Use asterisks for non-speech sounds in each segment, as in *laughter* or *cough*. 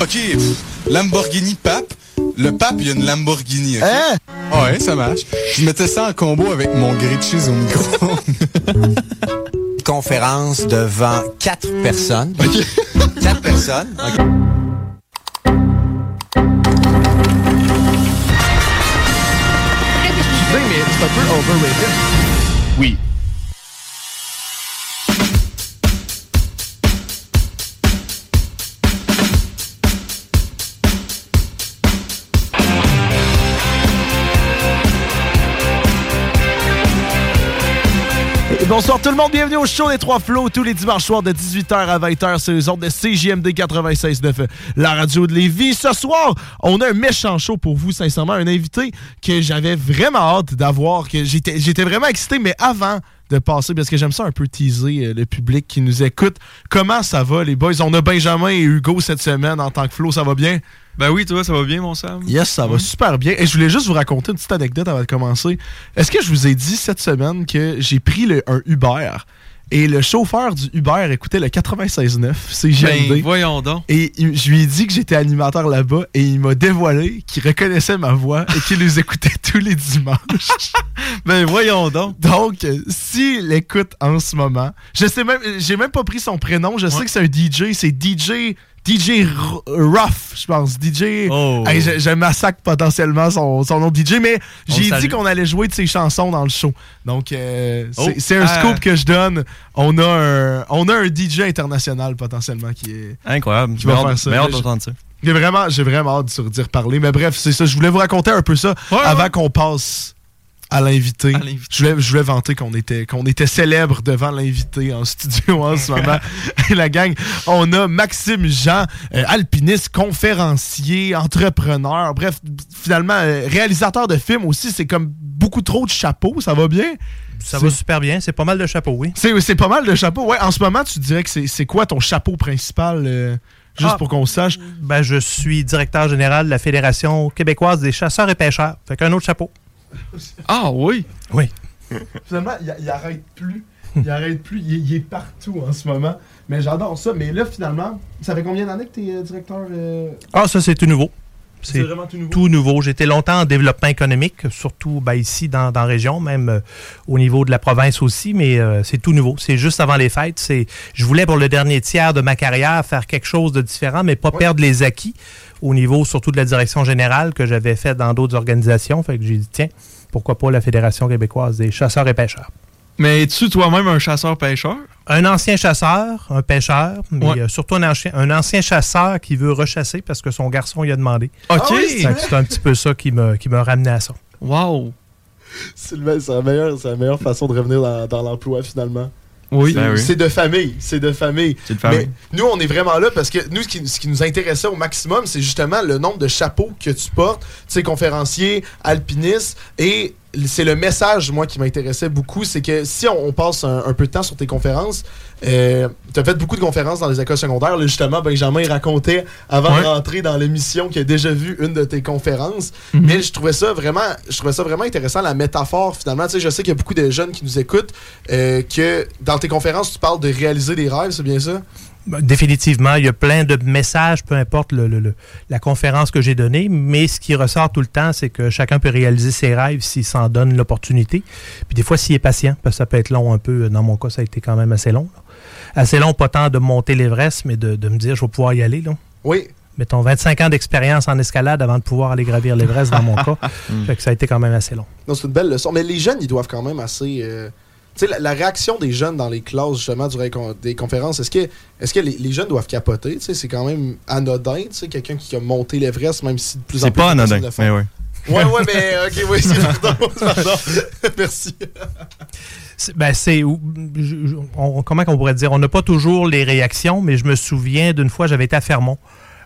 OK, pff, Lamborghini pape. Le pape, il y a une Lamborghini. Hein? Ouais, ça marche. Je mettais ça en combo avec mon grilled cheese au micro. *laughs* Conférence devant quatre personnes. Quatre personnes. OK. mais c'est un peu overrated. oui. Bonsoir tout le monde, bienvenue au show des Trois Flots tous les dimanches soirs de 18h à 20h sur les ondes de CJMD 96.9, la radio de Lévis. Ce soir, on a un méchant show pour vous, sincèrement, un invité que j'avais vraiment hâte d'avoir, que j'étais vraiment excité, mais avant de passer, parce que j'aime ça un peu teaser euh, le public qui nous écoute. Comment ça va les boys? On a Benjamin et Hugo cette semaine en tant que Flo, ça va bien? Ben oui, toi, ça va bien, mon Sam? Yes, ça va super bien. Et je voulais juste vous raconter une petite anecdote avant de commencer. Est-ce que je vous ai dit cette semaine que j'ai pris le- un Uber et le chauffeur du Uber écoutait le 96.9, c'est Ben, voyons donc. Et il- je lui ai dit que j'étais animateur là-bas et il m'a dévoilé qu'il reconnaissait ma voix et qu'il nous écoutait *laughs* tous les dimanches. *laughs* Ben voyons donc. Donc, euh, s'il l'écoute en ce moment, je sais même, j'ai même pas pris son prénom. Je sais que c'est un DJ, c'est DJ. DJ Ruff, je pense. DJ. Oh. Hey, je, je massacre potentiellement son, son nom de DJ, mais j'ai dit qu'on allait jouer de ses chansons dans le show. Donc, euh, c'est Oh. c'est un Ah. scoop que je donne. On a un, on a un DJ international potentiellement qui est. Incroyable. Qui va hâte- faire ça. j'ai d'entendre ça. J'ai vraiment, vraiment hâte de d'y reparler. Mais bref, c'est ça. Je voulais vous raconter un peu ça Ouais, avant ouais. qu'on passe à l'invité. Je voulais, je voulais vanter qu'on était, qu'on était célèbre devant l'invité en studio en ce moment. *laughs* Et la gang, on a Maxime Jean, euh, alpiniste, conférencier, entrepreneur, bref, finalement, euh, réalisateur de films aussi. C'est comme beaucoup trop de chapeaux. Ça va bien? Ça va super bien. C'est pas mal de chapeaux, oui. C'est c'est pas mal de chapeaux. Ouais, en ce moment, tu dirais que c'est c'est quoi ton chapeau principal? euh, juste Ah. pour qu'on sache? Ben, je suis directeur général de la Fédération québécoise des chasseurs et pêcheurs. Fait qu'un autre chapeau. *laughs* Ah oui. Oui. Finalement, il, il arrête plus. Il arrête plus. Il, est partout en ce moment. Mais j'adore ça. Mais là, finalement, ça fait combien d'années que tu es directeur euh, Ah, ça, c'est tout nouveau. C'est vraiment tout nouveau. Tout nouveau. J'étais longtemps en développement économique, surtout ben, ici dans, dans la région, même euh, au niveau de la province aussi, mais euh, c'est tout nouveau. C'est juste avant les fêtes. Je voulais pour le dernier tiers de ma carrière faire quelque chose de différent, mais pas perdre les acquis au niveau surtout de la direction générale que j'avais fait dans d'autres organisations. Fait que j'ai dit, tiens, pourquoi pas la Fédération québécoise des chasseurs et pêcheurs. Mais es-tu toi-même un chasseur-pêcheur? Un ancien chasseur, un pêcheur, mais Ouais. euh, surtout un ancien, un ancien chasseur qui veut rechasser parce que son garçon lui a demandé. OK. Ah oui, C'est un petit peu ça qui me, qui me ramenait à ça. Wow. *laughs* C'est la, meilleure- c'est la meilleure façon de revenir dans, dans l'emploi, finalement. Oui. C'est- Ben oui. C'est de famille. C'est de famille. C'est de famille. Mais nous, on est vraiment là parce que nous, ce qui, ce qui nous intéressait au maximum, c'est justement le nombre de chapeaux que tu portes. Tu sais, conférencier, alpiniste. Et c'est le message, moi, qui m'intéressait beaucoup. C'est que si on, on passe un, un peu de temps sur tes conférences, euh, tu as fait beaucoup de conférences dans les écoles secondaires. Là, justement, Benjamin il racontait avant Ouais. de rentrer dans l'émission qu'il a déjà vu une de tes conférences. Mhm. Mais je trouvais ça vraiment, je trouvais ça vraiment intéressant, la métaphore finalement. Tu sais, je sais qu'il y a beaucoup de jeunes qui nous écoutent, euh, que dans tes conférences, tu parles de réaliser des rêves, c'est bien ça? Ben, Définitivement, il y a plein de messages, peu importe le- le- le- la conférence que j'ai donnée, mais ce qui ressort tout le temps, c'est que chacun peut réaliser ses rêves s'il s'en donne l'opportunité. Puis des fois, s'il est patient, parce que ça peut être long un peu. Dans mon cas, ça a été quand même assez long. là. Assez long, pas tant de monter l'Everest, mais de, de me dire, je vais pouvoir y aller. Là. Oui. Mettons 25 ans d'expérience en escalade avant de pouvoir aller gravir l'Everest dans mon *laughs* cas. Fait que ça a été quand même assez long. Non, c'est une belle leçon. Mais les jeunes, ils doivent quand même assez. euh, sais, la, la réaction des jeunes dans les classes, justement, durant des conférences, est-ce que, est que les, les jeunes doivent capoter? Tu sais, c'est quand même anodin, tu sais, quelqu'un qui a monté l'Everest, même si de plus en C'est plus. pas de personnes anodin, le font. mais ouais. Ouais, ouais, mais ok, oui, c'est *laughs* pardon, pardon. *laughs* Merci. C'est- Ben, c'est. on- comment qu'on pourrait dire? On n'a pas toujours les réactions, mais je me souviens d'une fois, j'avais été à Fermont.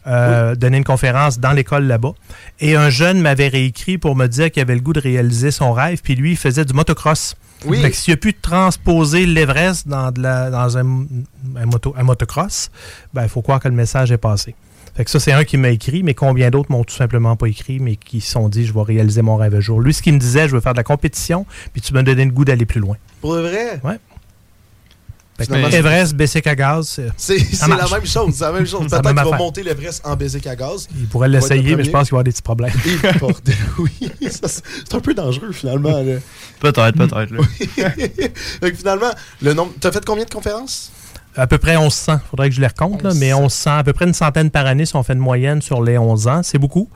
Euh, donner une conférence dans l'école là-bas. Et un jeune m'avait réécrit pour me dire qu'il avait le goût de réaliser son rêve, puis lui, il faisait du motocross. Oui. Fait que s'il a pu transposer l'Everest dans, de la- dans un, un moto, un motocross, ben, il faut croire que le message est passé. Fait que ça, c'est un qui m'a écrit, mais combien d'autres m'ont tout simplement pas écrit, mais qui se sont dit, je vais réaliser mon rêve un jour. Lui, ce qu'il me disait, je veux faire de la compétition, puis tu m'as donné le goût d'aller plus loin. Pour vrai? Ouais. Fait que Finalement, c'est- Everest, Bessic à gaz, c'est- *laughs* la même chose. C'est la même chose. Peut-être qu'il va monter l'Everest en baiser à gaz. Il pourrait l'essayer, mais je pense qu'il va avoir des petits problèmes. *laughs* Oui. C'est un peu dangereux, finalement. Peut-être, peut-être. *laughs* finalement, le nombre. T'as fait combien de conférences? À peu près 1100. Il faudrait que je les recompte, là, mais 1100, à peu près une centaine par année si on fait une moyenne sur les 11 ans. C'est beaucoup.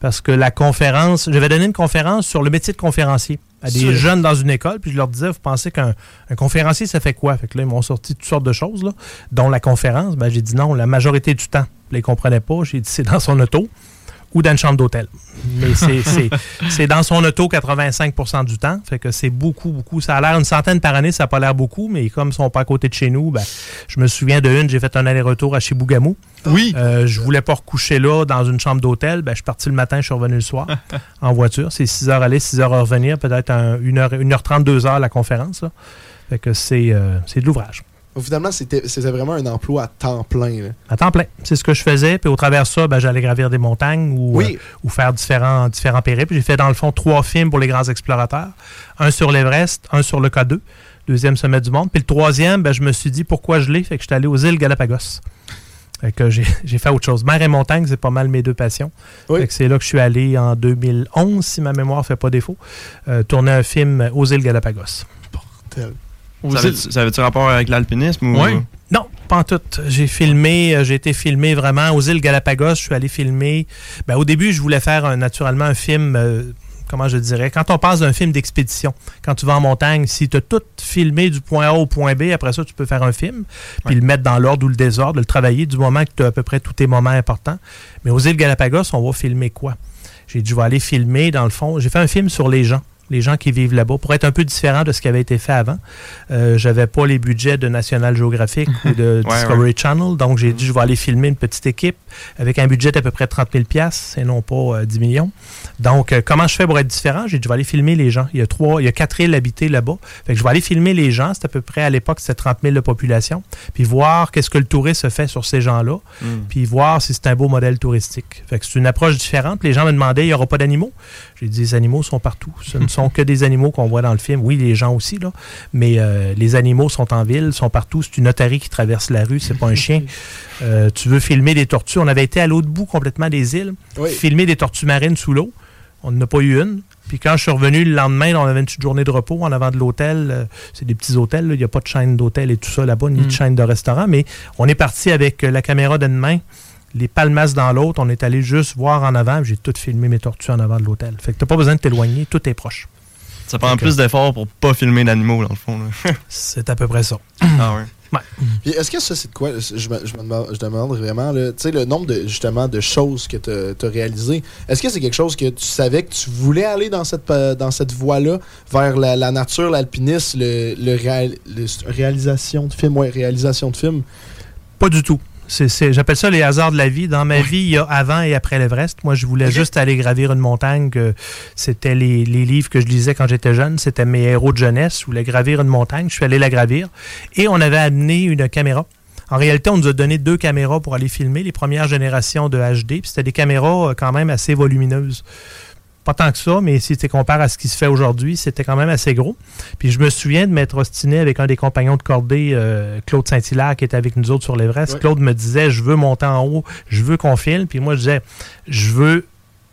Parce que la conférence, j'avais donné une conférence sur le métier de conférencier à des jeunes dans une école, puis je leur disais, vous pensez qu'un un conférencier, ça fait quoi? Fait que là, ils m'ont sorti toutes sortes de choses, là, dont la conférence. Ben, j'ai dit non, la majorité du temps. Puis ils ne comprenaient pas. J'ai dit, c'est dans son auto ou dans une chambre d'hôtel. Mais c'est- dans son auto 85% du temps. Fait que c'est beaucoup, beaucoup. Ça a l'air une centaine par année, ça n'a pas l'air beaucoup, mais comme ils sont pas à côté de chez nous, ben, je me souviens de une, j'ai fait un aller-retour à Chibougamau. Oui. Euh, je voulais pas recoucher là dans une chambre d'hôtel. Ben, je suis parti le matin, je suis revenu le soir *laughs* en voiture. C'est 6 heures aller, 6 heures à revenir, peut-être 1h, 1h30, 2 heures la conférence. là. Fait que c'est euh, c'est de l'ouvrage. Finalement, c'était vraiment un emploi à temps plein. là. À temps plein. C'est ce que je faisais. Puis au travers de ça, ben, j'allais gravir des montagnes ou, Oui. euh, ou faire différents, différents périples. J'ai fait dans le fond trois films pour les grands explorateurs. Un sur l'Everest, un sur le K2, deuxième sommet du monde. Puis le troisième, ben, je me suis dit pourquoi je l'ai. Fait que j'étais allé aux îles Galapagos. Fait que j'ai *laughs* fait autre chose. Mer et montagne, c'est pas mal mes deux passions. Oui. C'est là que je suis allé en 2011, si ma mémoire fait pas défaut, euh, tourner un film aux îles Galapagos. Ça avait-tu ça rapport avec l'alpinisme ou? Oui. Non, pas en tout. J'ai filmé, euh, j'ai été filmé vraiment aux îles Galapagos. Je suis allé filmer. Ben, au début, je voulais faire un- naturellement un film. euh, comment je dirais? Quand on passe d'un film d'expédition, quand tu vas en montagne, si tu as tout filmé du point A au point B, après ça, tu peux faire un film, puis le mettre dans l'ordre ou le désordre, le travailler du moment que tu as à peu près tous tes moments importants. Mais aux îles Galapagos, on va filmer quoi? J'ai dit, je vais aller filmer, dans le fond. J'ai fait un film sur les gens les gens qui vivent là-bas, pour être un peu différent de ce qui avait été fait avant. Euh, J'avais pas les budgets de National Geographic ou de *laughs* Ouais, Discovery ouais. Channel, donc j'ai dit je vais aller filmer une petite équipe avec un budget d'à peu près 30 000 et non pas euh, 10 millions. Donc, euh, comment je fais pour être différent? J'ai dit, je vais aller filmer les gens. Il y a trois, il y a quatre îles habitées là-bas. Fait que je vais aller filmer les gens. C'est à peu près, à l'époque, c'était 30 000 de population. Puis voir qu'est-ce que le touriste fait sur ces gens-là. Mm. Puis voir si c'est un beau modèle touristique. Fait que c'est une approche différente. Les gens me demandaient, il n'y aura pas d'animaux? J'ai dit, les animaux sont partout. Ce ne sont *laughs* que des animaux qu'on voit dans le film. Oui, les gens aussi, là. Mais euh, les animaux sont en ville, sont partout. C'est une otarie qui traverse la rue, c'est pas un chien. *laughs* Euh, tu veux filmer des tortues? On avait été à l'autre bout complètement des îles, Oui. filmer des tortues marines sous l'eau. On n'en a pas eu une. Puis quand je suis revenu le lendemain, on avait une petite journée de repos en avant de l'hôtel. Euh, C'est des petits hôtels. Il n'y a pas de chaîne d'hôtel et tout ça là-bas, ni de chaîne de restaurant. Mais on est parti avec la caméra d'une main, les palmasses dans l'autre. On est allé juste voir en avant. J'ai tout filmé mes tortues en avant de l'hôtel. Fait que t'as pas besoin de t'éloigner. Tout est proche. Ça prend plus d'efforts pour pas filmer d'animaux, dans le fond. *laughs* C'est à peu près ça. ah ouais. Puis est-ce que ça, c'est de quoi? Je me, je me demande, je demande vraiment, tu sais, le nombre de, justement, de choses que tu as réalisées. Est-ce que c'est quelque chose que tu savais que tu voulais aller dans cette, pa- dans cette voie-là, vers la, la nature, l'alpinisme, le, le, réal- le- réalisation de film, ouais, réalisation de film Pas du tout. J'appelle ça les hasards de la vie. Dans ma vie, il y a avant et après l'Everest. Moi, je voulais juste aller gravir une montagne. que C'était les, les livres que je lisais quand j'étais jeune. C'était mes héros de jeunesse. Je voulais gravir une montagne. Je suis allé la gravir. Et on avait amené une caméra. En réalité, on nous a donné deux caméras pour aller filmer les premières générations de HD. C'était des caméras euh, quand même assez volumineuses. Pas tant que ça, mais si tu compares à ce qui se fait aujourd'hui, c'était quand même assez gros. Puis je me souviens de m'être ostiné avec un des compagnons de cordée, euh, Claude Saint-Hilaire, qui était avec nous autres sur l'Everest. Claude me disait, je veux monter en haut, je veux qu'on filme. Puis moi, je disais, je veux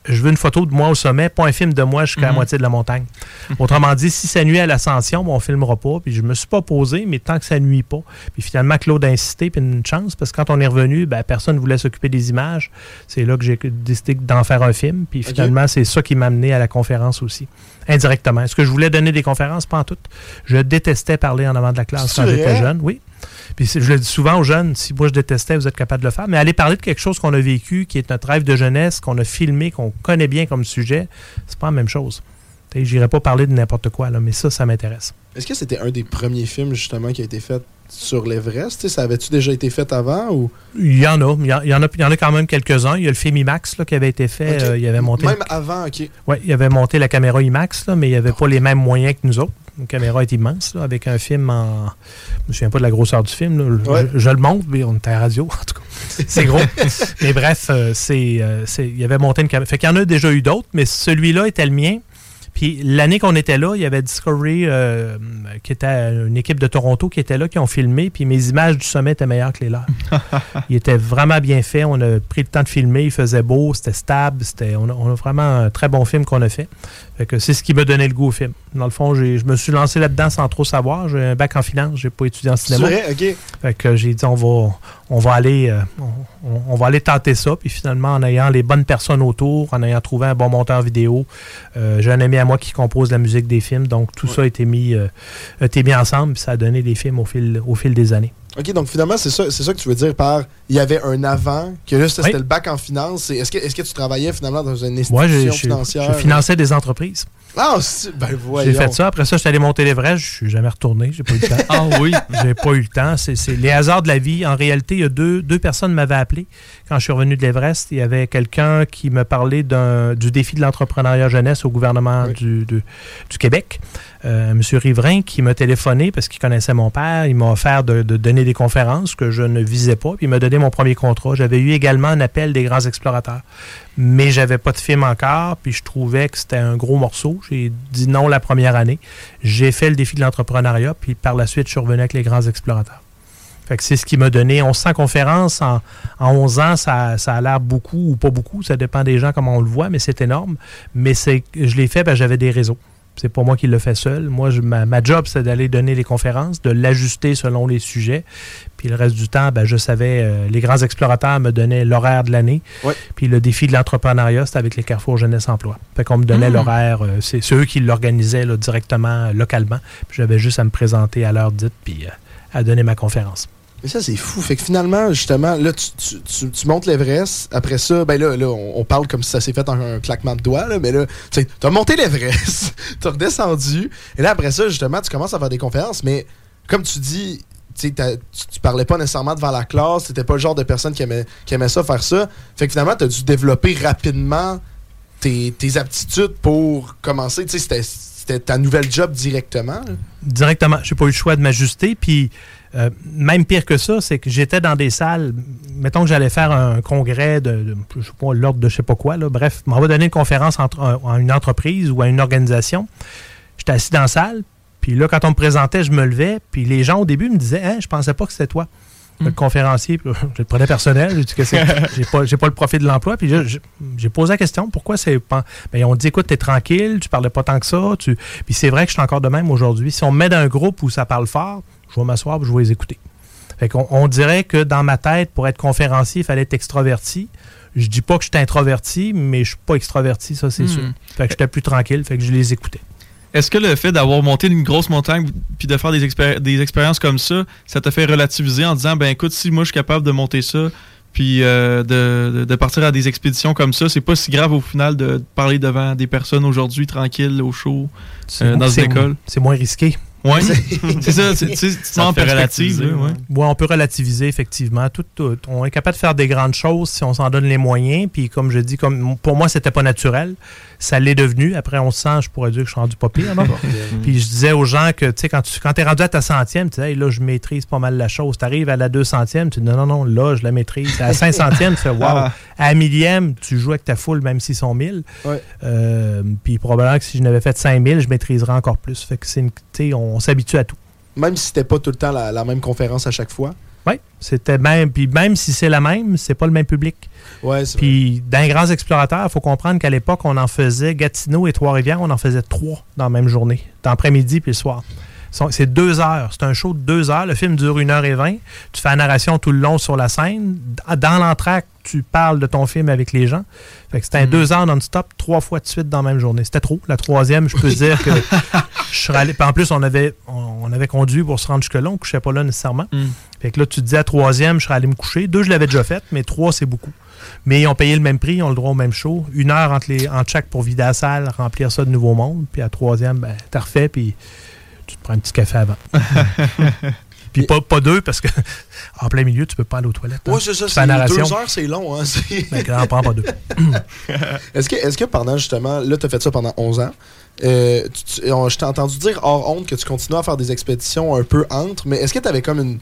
je veux une photo de moi au sommet, pas un film de moi jusqu'à la Mhm. moitié de la montagne. *laughs* Autrement dit, si ça nuit à l'ascension, ben, on filmera pas. Puis je me suis pas posé, mais tant que ça nuit pas. Puis finalement, Claude a insisté, puis une chance, parce que quand on est revenu, ben, personne ne voulait s'occuper des images. C'est là que j'ai décidé d'en faire un film. Puis finalement, c'est ça qui m'a amené à la conférence aussi. Indirectement. Est-ce que je voulais donner des conférences? Pas en tout. Je détestais parler en avant de la classe quand j'étais jeune. Oui. Puis je le dis souvent aux jeunes, si moi je détestais, vous êtes capable de le faire. Mais aller parler de quelque chose qu'on a vécu, qui est notre rêve de jeunesse, qu'on a filmé, qu'on connaît bien comme sujet, c'est pas la même chose. J'irai pas parler de n'importe quoi, là, mais ça, ça m'intéresse. Est-ce que c'était un des premiers films justement qui a été fait sur l'Everest? Ça avait-tu déjà été fait avant ou? Il y en a. Il y en- il y en a, il y en a quand même quelques-uns. Il y a le film IMAX là, qui avait été fait. Euh, il avait monté. même avant, ok. Ouais, il avait monté la caméra IMAX, là, mais il n'y avait pas les mêmes moyens que nous autres. La caméra est immense, là, avec un film en. Je me souviens pas de la grosseur du film. Je- le montre, mais on était à la radio, en tout cas. *laughs* C'est gros. mais bref, euh, c'est, euh, c'est- il avait monté une caméra. Fait qu'il y en a déjà eu d'autres, mais celui-là était le mien. Puis l'année qu'on était là, il y avait Discovery, euh, qui était une équipe de Toronto qui était là, qui ont filmé, puis mes images du sommet étaient meilleures que les leurs. *laughs* il était vraiment bien fait. On a pris le temps de filmer, il faisait beau, c'était stable. C'était, on, a, on a vraiment un très bon film qu'on a fait. Fait que c'est ce qui m'a donné le goût au film. Dans le fond, je me suis lancé là-dedans sans trop savoir. J'ai un bac en finance, j'ai pas étudié en C'est cinéma. vrai, ok. Fait que j'ai dit on va on va aller euh, on, va aller tenter ça. Puis finalement en ayant les bonnes personnes autour, en ayant trouvé un bon monteur vidéo, euh, j'ai un ami à moi qui compose la musique des films. Donc tout ça a été mis euh, a été mis ensemble. Puis ça a donné des films au fil au fil des années. Ok, donc finalement, c'est ça, c'est ça que tu veux dire par il y avait un avant, que là, Oui. c'était le bac en finance. Est-ce que, est-ce que tu travaillais finalement dans une institution j'ai- financière? je finançais des entreprises. Ah, ben voyons. J'ai fait ça. Après ça, je suis allé monter l'Everest. Je suis jamais retourné. J'ai pas eu le temps. *laughs* Ah oui? J'ai pas eu le temps. C'est c'est les hasards de la vie. En réalité, il y a deux, deux personnes m'avaient appelé quand je suis revenu de l'Everest. Il y avait quelqu'un qui me parlait du défi de l'entrepreneuriat jeunesse au gouvernement du, du Québec. Euh, M. Riverain qui m'a téléphoné parce qu'il connaissait mon père. Il m'a offert de, donner des conférences que je ne visais pas. Puis il m'a donné mon premier contrat. J'avais eu également un appel des grands explorateurs. Mais j'avais pas de film encore. Puis je trouvais que c'était un gros morceau. J'ai dit non la première année. J'ai fait le défi de l'entrepreneuriat. Puis par la suite, je suis revenu avec les grands explorateurs. C'est ce qui m'a donné 1100 conférences en, en 11 ans. Ça, ça a l'air beaucoup ou pas beaucoup. Ça dépend des gens comment on le voit, mais c'est énorme. Mais je l'ai fait parce que j'avais des réseaux. C'est pas moi qui le fais seul. Moi, je- ma, ma job, c'est d'aller donner les conférences, de l'ajuster selon les sujets. Puis le reste du temps, ben, je savais, euh, les grands explorateurs me donnaient l'horaire de l'année. Puis le défi de l'entrepreneuriat, c'était avec les Carrefour Jeunesse Emploi. Fait qu'on me donnait Mm. l'horaire, euh, c'est, eux qui l'organisaient là, directement, euh, localement. Puis j'avais juste à me présenter à l'heure dite, puis euh, à donner ma conférence. Mais ça, c'est fou. Fait que finalement, justement, là, tu, tu- tu- tu montes l'Everest. Après ça, ben là, là on, parle comme si ça s'est fait en un claquement de doigts, là, mais là, tu t'as monté l'Everest, *laughs* t'as redescendu. Et là, après ça, justement, tu commences à faire des conférences, mais comme tu dis, tu, tu, tu parlais pas nécessairement devant la classe, t'étais pas le genre de personne qui aimait, qui aimait ça, faire ça. Fait que finalement, t'as dû développer rapidement tes, tes aptitudes pour commencer. Tu sais, c'était- c'était ta nouvelle job directement. directement. J'ai pas eu le choix de m'ajuster. Puis, euh, même pire que ça, c'est que j'étais dans des salles. Mettons que j'allais faire un congrès de, de je sais pas, l'ordre de je sais pas quoi. Là. Bref, on va donner une conférence entre, à une entreprise ou à une organisation. J'étais assis dans la salle. Puis là, quand on me présentait, je me levais. Puis les gens, au début, me disaient hein, Je pensais pas que c'était toi. Le conférencier, puis là, je le prenais personnel. J'ai dit que c'est- *laughs* j'ai pas, j'ai pas le profit de l'emploi. Puis là, j'ai j'ai posé la question pourquoi c'est pas. Ben, on dit écoute, t'es tranquille, tu parlais pas tant que ça. Tu... Puis c'est vrai que je suis encore de même aujourd'hui. Si on me met dans un groupe où ça parle fort, je vais m'asseoir et je vais les écouter. Fait qu'on on dirait que dans ma tête, pour être conférencier, il fallait être extraverti. Je dis pas que je suis introverti, mais je suis pas extraverti, ça c'est Hmm. sûr. Fait que j'étais plus tranquille, fait que je les écoutais. Est-ce que le fait d'avoir monté une grosse montagne puis de faire des, expéri- des expériences comme ça, ça te fait relativiser en disant ben écoute si moi je suis capable de monter ça puis euh, de, partir à des expéditions comme ça, c'est pas si grave au final de parler devant des personnes aujourd'hui tranquilles au chaud euh, dans une école? C'est moins risqué. Ouais, c'est *laughs* ça, tu sais, tu te mets en perspective. là, ouais. Ouais, on peut relativiser, effectivement. Tout, tout. On est capable de faire des grandes choses si on s'en donne les moyens. Puis, comme je dis, comme pour moi, c'était pas naturel. Ça l'est devenu. Après 11 ans, je pourrais dire que je suis rendu pas pire. *laughs* Puis, je disais aux gens que, tu sais, quand tu quand es rendu à ta centième, tu dis, Hey, là, je maîtrise pas mal la chose. Tu arrives à la 200e, tu dis, non, non, non, là, je la maîtrise. À la 500e, tu fais, wow. À la millième, tu joues avec ta foule, même s'ils sont 1000. Ouais. Euh, puis, probablement que si je n'avais fait 5000, je maîtriserais encore plus. Fait que c'est une, tu sais, on s'habitue à tout. Même si c'était pas tout le temps la, la même conférence à chaque fois. Oui, c'était même. Puis même si c'est la même, c'est pas le même public. Ouais, c'est Puis dans les grands explorateurs, il faut comprendre qu'à l'époque, on en faisait Gatineau et Trois-Rivières, on en faisait trois dans la même journée, d'après-midi puis le soir. C'est deux heures. C'est un show de deux heures. Le film dure une heure et vingt. Tu fais la narration tout le long sur la scène. Dans l'entraque, tu parles de ton film avec les gens. Fait que c'était un deux heures non-stop, trois fois de suite dans la même journée. C'était trop. La troisième, je peux *laughs* dire que je serais allé. puis En plus, on avait, on, avait conduit pour se rendre jusque-là. On ne couchait pas là nécessairement. Fait que là, tu te dis à troisième, je serais allé me coucher. Deux, je l'avais déjà fait, mais trois, c'est beaucoup. Mais ils ont payé le même prix, ils ont le droit au même show. Une heure entre, les, entre chaque pour vider la salle, remplir ça de nouveau monde. Puis à troisième, ben, t'as refait, puis prends un petit café avant. *laughs* puis pas, pas deux, parce que en plein milieu, tu peux pas aller aux toilettes. hein. Ouais, c'est ça. C'est-. Deux heures, c'est long. Hein, c'est- Ben, on prend pas deux. *laughs* Est-ce que, est que pendant justement, là, tu as fait ça pendant 11 ans, euh, tu- tu- on- je t'ai entendu dire hors honte que tu continuais à faire des expéditions un peu entre, mais est-ce que tu avais comme une,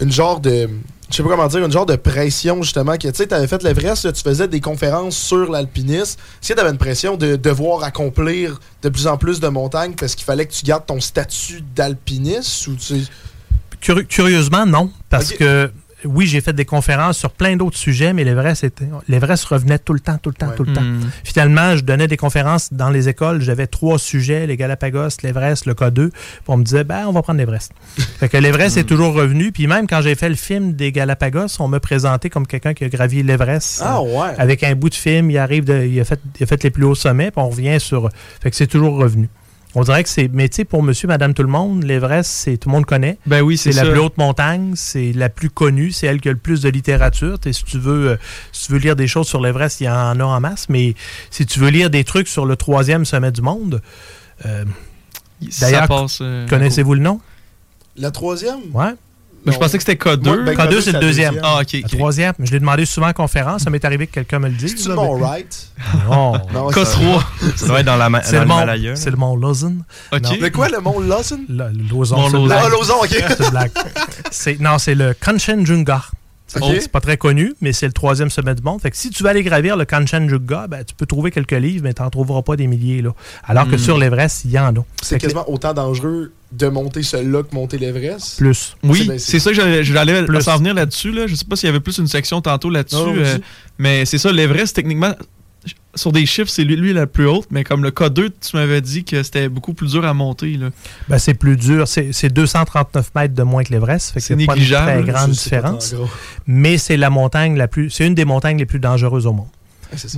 une genre de. Je sais pas comment dire, une genre de pression justement, que tu sais, tu avais fait l'Everest, tu faisais des conférences sur l'alpinisme. Est-ce que tu avais une pression de devoir accomplir de plus en plus de montagnes parce qu'il fallait que tu gardes ton statut d'alpiniste ou tu Curi- curieusement, non. Parce que oui, j'ai fait des conférences sur plein d'autres sujets, mais l'Everest était- l'Everest revenait tout le temps, tout le temps, tout le temps. Hmm. Finalement, je donnais des conférences dans les écoles. J'avais trois sujets, les Galapagos, l'Everest, le K2. Puis on me disait, ben, on va prendre l'Everest. *laughs* fait que l'Everest est toujours revenu. Puis même quand j'ai fait le film des Galapagos, on me présentait comme quelqu'un qui a gravi l'Everest. Ah Euh, ouais. Avec un bout de film, il arrive, de- il, a fait, il a fait les plus hauts sommets, puis on revient sur. Fait que c'est toujours revenu. On dirait que c'est. Mais tu sais, pour monsieur, madame, tout le monde, l'Everest, c'est tout le monde connaît. Ben oui, C'est c'est la ça. plus haute montagne, c'est la plus connue, c'est elle qui a le plus de littérature. Si tu veux, euh, si tu veux lire des choses sur l'Everest, il y en a en masse. Mais si tu veux lire des trucs sur le troisième sommet du monde, euh, d'ailleurs, euh, connaissez-vous le nom? La troisième? Ouais. Je pensais que c'était K2. Moi, ben, K2, c'est le deuxième. Ah, ok. La ok. troisième, je l'ai demandé souvent en conférence, ça m'est arrivé que quelqu'un me le dise. C'est-tu là, le mont mais- Wright Non. *laughs* Non, K3. Ça doit être dans la C'est le, mont, l'Himalaya. c'est le mont Lawson. Ok. Non. Le quoi, le mont le Lawson, Mont c'est une Lawson. blague. Ah, Lawson, ok. *laughs* C'est blague. C'est- Non, c'est le Kanchenjunga. Oh, C'est pas très connu, mais c'est le troisième sommet du monde. Fait que si tu veux aller gravir le Kanchenjunga, ben, tu peux trouver quelques livres, mais tu n'en trouveras pas des milliers. Là. Alors que Hmm. sur l'Everest, il y en a. C'est que quasiment autant dangereux de monter celui-là que monter l'Everest? Plus. Oui, C'est- c'est ça que j'allais- s'en venir là-dessus. Là. Je sais pas s'il y avait plus une section tantôt là-dessus. Euh, mais c'est ça, l'Everest, techniquement, sur des chiffres, c'est lui, lui la plus haute. Mais comme le K2, tu m'avais dit que c'était beaucoup plus dur à monter. Là. Ben, c'est plus dur. C'est c'est 239 mètres de moins que l'Everest. C'est pas une négligeable, très là. grande différence. Mais c'est la montagne la plus. C'est une des montagnes les plus dangereuses au monde.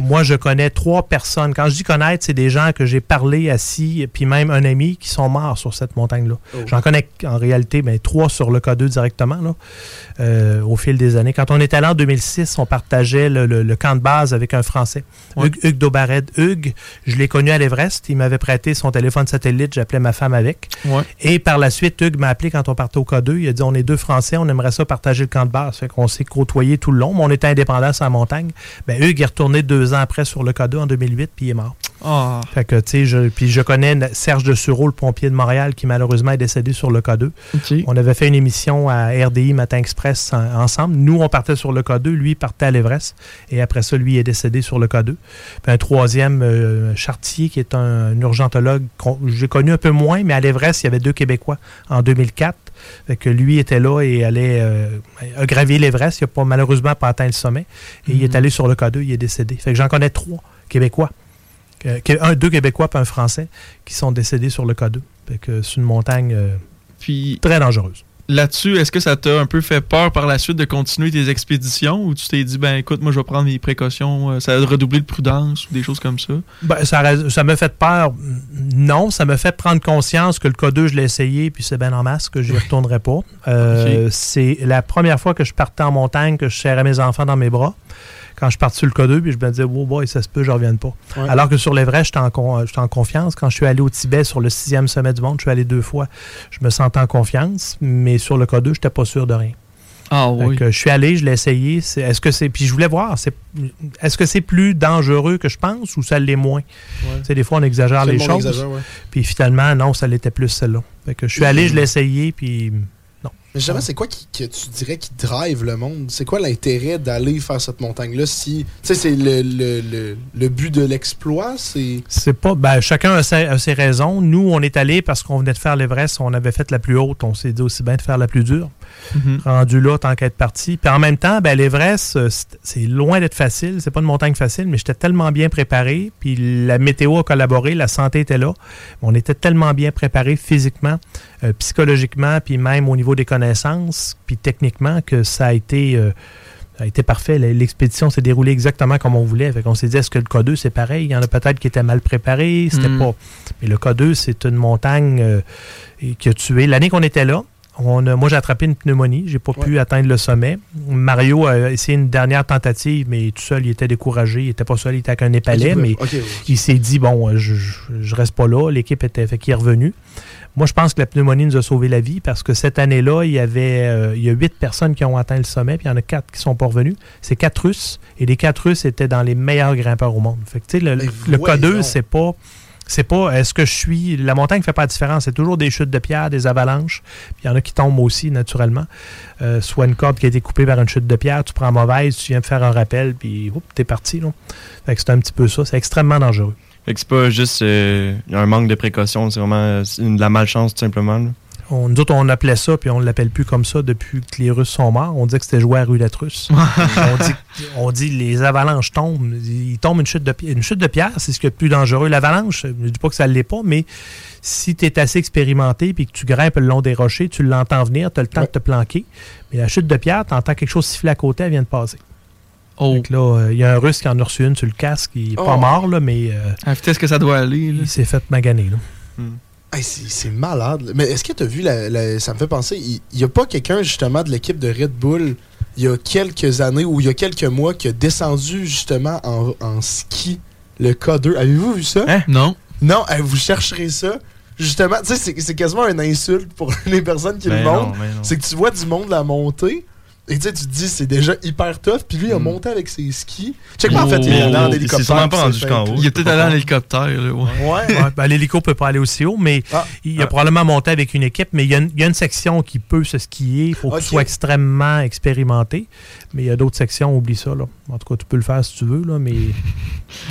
Moi, je connais trois personnes. Quand je dis connaître, c'est des gens que j'ai parlé assis, puis même un ami qui sont morts sur cette montagne-là. Oh. J'en connais en réalité ben, trois sur le K2 directement là, euh, au fil des années. Quand on est allé en 2006, on partageait le, le- le camp de base avec un Français. Hugues, Hugues Daubared. Hugues, je l'ai connu à l'Everest. Il m'avait prêté son téléphone satellite. J'appelais ma femme avec. Et par la suite, Hugues m'a appelé quand on partait au K2. Il a dit on est deux Français, on aimerait ça partager le camp de base. Fait qu'on s'est côtoyé tout le long, mais on était indépendants sur la montagne. Ben, Hugues est retourné deux ans après sur le K2 en 2008, puis il est mort. Ah. Fait que, tu sais, je, puis je connais Serge de Sureau, le pompier de Montréal, qui malheureusement est décédé sur le K2. OK. On avait fait une émission à RDI Matin Express en- ensemble. Nous, on partait sur le K2, lui il partait à l'Everest. Et après ça, lui est décédé sur le K2. Puis un troisième, euh, Chartier, qui est un, un urgentologue, j'ai connu un peu moins, mais à l'Everest, il y avait deux Québécois en 2004. Que lui était là et allait euh, a gravi l'Everest. Il n'a pas, malheureusement pas atteint le sommet. Et il est allé sur le K2, il est décédé. Fait que j'en connais trois Québécois. Un, deux Québécois puis un Français qui sont décédés sur le K2. Fait que c'est une montagne euh, Puis très dangereuse. Là-dessus, est-ce que ça t'a un peu fait peur par la suite de continuer tes expéditions ou tu t'es dit, ben écoute, moi je vais prendre mes précautions, euh, ça a redoublé de prudence ou des choses comme ça? Ben, ça, me fait peur. Non, ça me fait prendre conscience que le K2, je l'ai essayé, puis c'est bien en masse que je n'y retournerai pas. Euh, C'est la première fois que je partais en montagne, que je serrais mes enfants dans mes bras. Quand je pars sur le K2, puis je me disais, oh boy, ça se peut, je ne revienne pas. Ouais. Alors que sur l'Everest, j'étais en, con- j'étais en confiance. Quand je suis allé au Tibet sur le sixième sommet du monde, je suis allé deux fois, je me sentais en confiance, mais sur le K2, je n'étais pas sûr de rien. Ah oui. je suis allé, je l'ai essayé. Est-ce que c'est. Puis je voulais voir, est-ce que c'est plus dangereux que je pense ou ça l'est moins? Tu sais, des fois, on exagère les choses. exagère, ouais. Puis finalement, non, ça l'était plus celle-là. Fait que je suis allé, je l'ai essayé, puis. Mais justement, c'est quoi qui, que tu dirais qui drive le monde? C'est quoi l'intérêt d'aller faire cette montagne-là? Si, tu sais, c'est le, le, le, le but de l'exploit, c'est... C'est pas. Ben, chacun a ses, a ses raisons. Nous, on est allé parce qu'on venait de faire l'Everest. On avait fait la plus haute. On s'est dit aussi bien de faire la plus dure. Mhm. Rendu là, tant qu'être parti. Puis en même temps, ben, l'Everest, euh, c'est- loin d'être facile. C'est pas une montagne facile, mais j'étais tellement bien préparé. Puis la météo a collaboré, la santé était là. On était tellement bien préparé physiquement, euh, psychologiquement, puis même au niveau des connaissances, puis techniquement, que ça a été. euh, ça a été parfait. L'expédition s'est déroulée exactement comme on voulait. Fait qu'on s'est dit, est-ce que le K2, c'est pareil? Il y en a peut-être qui étaient mal préparés. C'était Mm. pas. Mais le K2, c'est une montagne euh, qui a tué. L'année qu'on était là, on a- moi, j'ai attrapé une pneumonie. J'ai pas pu atteindre le sommet. Mario a essayé une dernière tentative, mais tout seul, il était découragé. Il était pas seul, il était avec un Ok, mais il s'est dit, bon, euh, je, je, reste pas là. L'équipe était fait qu'il est revenu. Moi, je pense que la pneumonie nous a sauvé la vie parce que cette année-là, il y avait euh, il y a huit personnes qui ont atteint le sommet, puis il y en a quatre qui sont pas revenus. C'est quatre Russes, et les quatre Russes étaient dans les meilleurs grimpeurs au monde. Fait que, tu sais, le, le voyons. K2, c'est pas. C'est pas est-ce que je suis. La montagne ne fait pas la différence. C'est toujours des chutes de pierre, des avalanches. Il y en a qui tombent aussi, naturellement. Euh, soit une corde qui a été coupée par une chute de pierre, tu prends mauvaise, tu viens me faire un rappel, puis t'es parti. Là. Fait que c'est un petit peu ça. C'est extrêmement dangereux. Fait que c'est pas juste euh, un manque de précaution, c'est vraiment euh, de la malchance tout simplement. là. On, nous autres, on appelait ça, puis on ne l'appelle plus comme ça depuis que les Russes sont morts. On dit que c'était jouer à roulette russe. *laughs* on, dit, on dit les avalanches tombent. Il tombe une chute de, une chute de pierre, c'est ce qui est le plus dangereux. L'avalanche, je ne dis pas que ça ne l'est pas, mais si tu es assez expérimenté et que tu grimpes le long des rochers, tu l'entends venir, tu as le temps de te planquer. Mais la chute de pierre, tu entends quelque chose siffler à côté, elle vient de passer. Oh. Euh, il y a un Russe qui en a reçu une sur le casque. Il n'est pas Oh. mort, là, mais euh, À la vitesse que ça doit aller. là. il s'est fait maganer. Là. Hey, c'est malade. Mais est-ce que tu as vu, la, la- ça me fait penser, il n'y a pas quelqu'un justement de l'équipe de Red Bull il y a quelques années ou il y a quelques mois qui a descendu justement en, en ski le K2. Avez-vous vu ça? Hein? Non. Non, hey, vous chercherez ça. Justement, tu sais, c'est- quasiment une insulte pour *laughs* les personnes qui Ben le non, montent. ben. C'est que tu vois du monde la monter. Et tu sais, tu te dis, c'est déjà hyper tough. Puis lui, il a Mm. monté avec ses skis. Check moi en fait, il est Oh, allé en il hélicoptère. s'est sûrement pas rendu jusqu'en fait. haut. Il est peut-être allé en hélicoptère. Là, ouais. Ouais. Ouais, *laughs* ben, L'hélico peut pas aller aussi haut, mais Ah. il a Ah. probablement monté avec une équipe. Mais il y, a une, il y a une section qui peut se skier. Il faut tu sois extrêmement expérimenté. Mais il y a d'autres sections, oublie ça. Là. En tout cas, tu peux le faire si tu veux, là, mais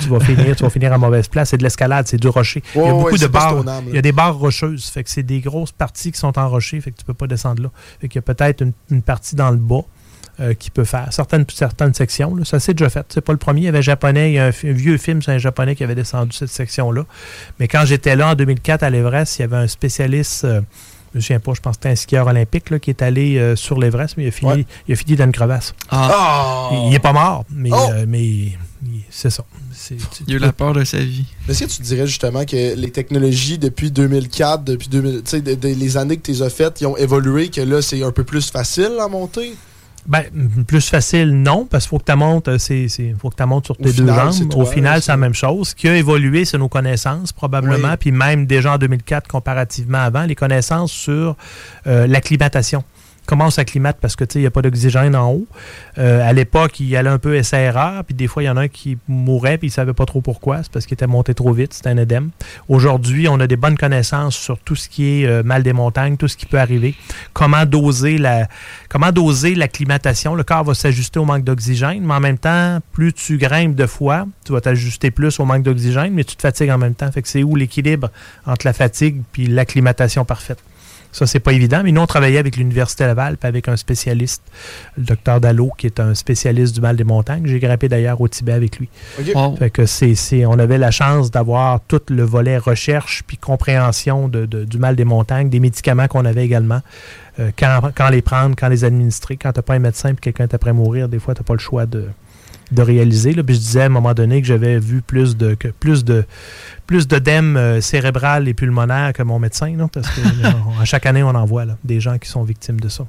tu vas finir, tu vas finir à mauvaise place. C'est de l'escalade, c'est du rocher. il y a beaucoup ouais, de barres. Il y a des barres rocheuses. Fait que c'est des grosses parties qui sont en rocher. Fait que tu peux pas descendre là. Fait qu'il y a peut-être une, une partie dans le bas. euh, qui peut faire certaines, certaines sections. là. Ça s'est déjà fait. C'est pas le premier. Il y avait un japonais, il y a un, vieux film sur un japonais qui avait descendu cette section-là. Mais quand j'étais là en 2004 à l'Everest, il y avait un spécialiste, euh, me souviens pas, je pense que c'était un skieur olympique là, qui est allé euh, sur l'Everest, mais il a fini, Ouais. il a fini dans une crevasse. Ah, Oh! Il, il est pas mort, mais, Oh! euh, mais c'est ça. C'est- tu- il a eu la peur de sa vie. Est-ce que tu dirais justement que les technologies depuis 2004, depuis 2000, tu sais, de- de- les années que tu les as faites, ils ont évolué, que là, c'est un peu plus facile à monter? Ben, plus facile, non, parce qu'il faut que tu montes, euh, c'est, c'est- faut que tu montes sur Au tes deux final, jambes. toi, Au final, c'est la même chose. Ce qui a évolué, c'est nos connaissances, probablement, Oui. puis même déjà en 2004, comparativement avant, les connaissances sur euh, l'acclimatation. Comment on s'acclimate parce que il n'y a pas d'oxygène en haut. Euh, à l'époque, il y allait un peu essai-erreur, puis des fois, il y en a un qui mourait, puis il ne savait pas trop pourquoi. C'est parce qu'il était monté trop vite, c'était un édème. Aujourd'hui, on a des bonnes connaissances sur tout ce qui est euh, mal des montagnes, tout ce qui peut arriver. Comment doser la, comment doser l'acclimatation. Le corps va s'ajuster au manque d'oxygène, mais en même temps, plus tu grimpes de fois, tu vas t'ajuster plus au manque d'oxygène, mais tu te fatigues en même temps. Fait que c'est où l'équilibre entre la fatigue puis l'acclimatation parfaite. Ça, c'est pas évident, mais nous, on travaillait avec l'Université Laval puis avec un spécialiste, le docteur Dallot, qui est un spécialiste du mal des montagnes. J'ai grimpé d'ailleurs au Tibet avec lui. OK. Wow. Fait que c'est, c'est- on avait la chance d'avoir tout le volet recherche puis compréhension de- de- du mal des montagnes, des médicaments qu'on avait également. Euh, quand, quand les prendre, quand les administrer. Quand tu n'as pas un médecin et quelqu'un est après mourir, des fois, tu n'as pas le choix de, de réaliser. Là. Puis je disais à un moment donné que j'avais vu plus de que plus de plus d'œdèmes euh, cérébrales et pulmonaires que mon médecin, là, parce que *laughs* à chaque année, on en voit là, des gens qui sont victimes de ça.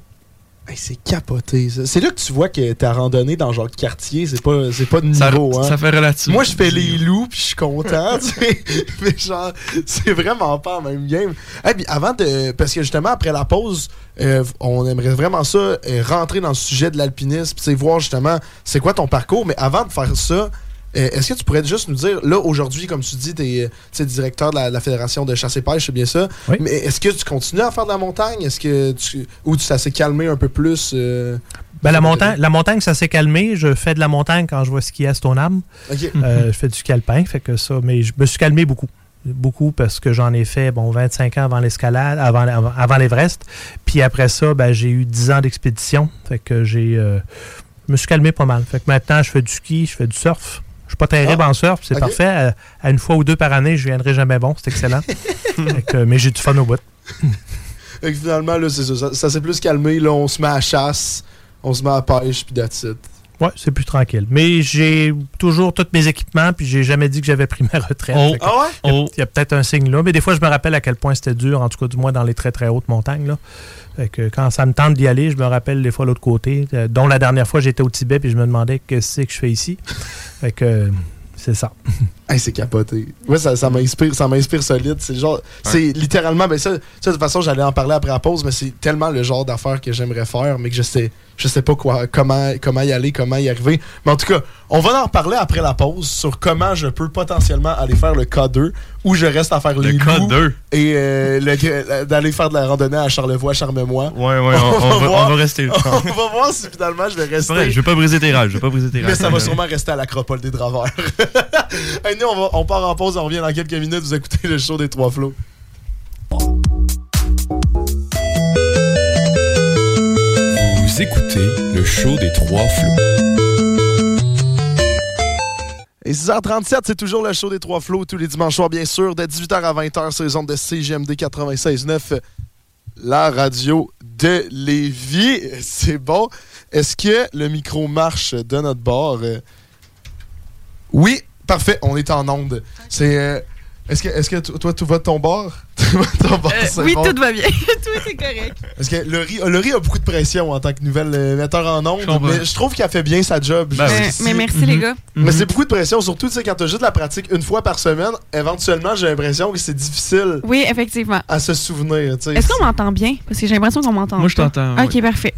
Hey, c'est capoté, ça. C'est là que tu vois que ta randonnée dans genre quartier, c'est pas, c'est pas de Ça- niveau. hein. ça fait relativement- Moi, je fais les loups, puis je suis content, *laughs* tu sais. Mais genre, c'est vraiment pas la même game. Hey, puis avant de. Parce que justement, après la pause, euh, on aimerait vraiment ça, euh, rentrer dans le sujet de l'alpinisme, puis tu sais, voir justement c'est quoi ton parcours. Mais avant de faire ça, est-ce que tu pourrais juste nous dire, là, aujourd'hui, comme tu dis, tu es directeur de la, Fédération de chasse et pêche, c'est bien ça. Mais est-ce que tu continues à faire de la montagne? Est-ce que tu. Ou tu- ça s'est calmé un peu plus? euh, Ben, la, montagne, la montagne, ça s'est calmé. Je fais de la montagne quand je vais skier à Stoneham. Ok. Euh, je fais du ski alpin, fait que ça. Mais je me suis calmé beaucoup. Beaucoup parce que j'en ai fait bon 25 ans avant l'escalade, avant, avant, avant l'Everest. Puis après ça, ben, j'ai eu 10 ans d'expédition. Fait que j'ai. euh, je me suis calmé pas mal. Fait que maintenant, je fais du ski, je fais du surf. Je suis pas terrible Ah. en surf, c'est parfait. À, à une fois ou deux par année, je viendrai jamais bon, c'est excellent. *laughs* Mais j'ai du fun au bout. *laughs* Finalement, là, c'est ça. Ça, ça s'est plus calmé. Là, on se met à chasse, on se met à pêche, puis that's it. Ouais, c'est plus tranquille. Mais j'ai toujours tous mes équipements, puis j'ai jamais dit que j'avais pris ma retraite. Oh. Ah ouais? Il y a, Oh. il y a peut-être un signe là. Mais des fois, je me rappelle à quel point c'était dur, en tout cas, du moins dans les très très hautes montagnes. Là. Fait que quand ça me tente d'y aller, je me rappelle des fois l'autre côté. euh, dont la dernière fois, j'étais au Tibet, puis je me demandais qu'est-ce que je fais ici. Fait que euh, c'est ça. *laughs* Hey, c'est capoté. Ouais, ça, ça m'inspire, ça m'inspire solide. C'est le genre, c'est littéralement, ben ça, ça, de toute façon, j'allais en parler après la pause, mais c'est tellement le genre d'affaires que j'aimerais faire, mais que je sais, je sais pas quoi, comment, comment y aller, comment y arriver. Mais en tout cas, on va en reparler après la pause sur comment je peux potentiellement aller faire le K2 ou je reste à faire les loups K2. et euh, le- d'aller faire de la randonnée à Charlevoix, Charmemois. Ouais, ouais, *laughs* on, on va, voir. on va rester. *laughs* on va voir si finalement je vais rester. je vais pas briser tes rêves, je vais pas briser tes rêves. Mais ça va sûrement rester à l'acropole des Draveurs. *laughs* Hey, on, va- on part en pause, on revient dans quelques minutes. Vous écoutez le show des Trois Flots. Vous écoutez le show des trois flots. Et 6h37, c'est toujours le show des Trois Flots, tous les dimanches soirs, bien sûr, de 18h à 20h sur les ondes de CGMD 96.9, la radio de Lévis. C'est bon. Est-ce que le micro marche de notre bord? Euh, Oui, parfait, on est en onde. C'est... euh, Est-ce que, est que to- toi, tout va de ton bord? *laughs* Ton Euh, oui, bon? tout va bien. *laughs* tout est correct. Parce que Laurie, Laurie a beaucoup de pression en tant que nouvelle euh, metteur en ondes, mais je trouve qu'elle fait bien sa job. Ben. Mais merci, les gars. Mais c'est beaucoup de pression, surtout tu sais, quand tu as juste la pratique une fois par semaine. Éventuellement, j'ai l'impression que c'est difficile Oui, effectivement. à se souvenir. Est-ce qu'on m'entend bien? Parce que j'ai l'impression qu'on m'entend. Moi, je t'entends, Ok, oui. parfait.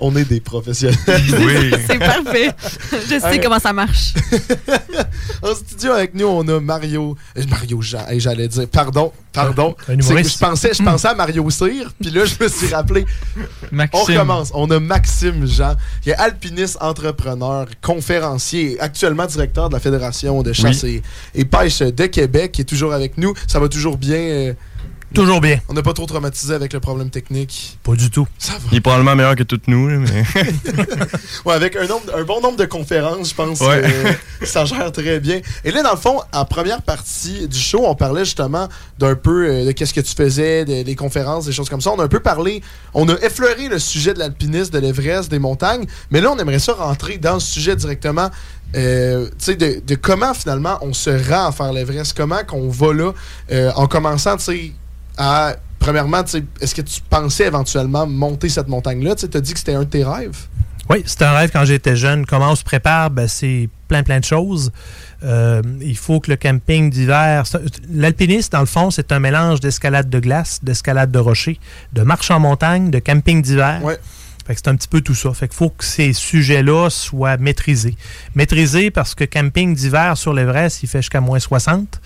On est des professionnels. *laughs* Oui. C'est parfait. Je sais Hey. comment ça marche. *laughs* en studio avec nous, on a Mario. euh, Mario Jean, hey, j'allais dire. Pardon, pardon. Un C'est que humoriste. Je pensais, je pensais à Mario Cyr, puis là, je me suis rappelé. Maxime. On recommence. On a Maxime Jean, qui est alpiniste, entrepreneur, conférencier, actuellement directeur de la Fédération de chasse et, et pêche de Québec, qui est toujours avec nous. Ça va toujours bien. euh, Toujours bien. on n'a pas trop traumatisé avec le problème technique. Pas du tout. Ça va. Il est probablement meilleur que toutes nous, là, mais. *laughs* Ouais, avec un, nombre, un bon nombre de conférences, je pense Ouais. que ça gère très bien. Et là, dans le fond, en première partie du show, on parlait justement d'un peu euh, de qu'est-ce que tu faisais, de- des conférences, des choses comme ça. On a un peu parlé, on a effleuré le sujet de l'alpinisme, de l'Everest, des montagnes, mais là, on aimerait ça rentrer dans le sujet directement. euh, tu sais, de, de comment finalement on se rend à faire l'Everest, comment qu'on va là, euh, en commençant, tu sais, à. Premièrement, est-ce que tu pensais éventuellement monter cette montagne-là? Tu as dit que c'était un de tes rêves? Oui, c'était un rêve quand j'étais jeune. Comment on se prépare? Ben, c'est plein, plein de choses. Euh, il faut que le camping d'hiver. L'alpinisme, dans le fond, c'est un mélange d'escalade de glace, d'escalade de rocher, de marche en montagne, de camping d'hiver. Ouais. Fait que c'est un petit peu tout ça. Fait qu'il faut que ces sujets-là soient maîtrisés. Maîtrisés parce que camping d'hiver sur l'Everest, il fait jusqu'à moins 60.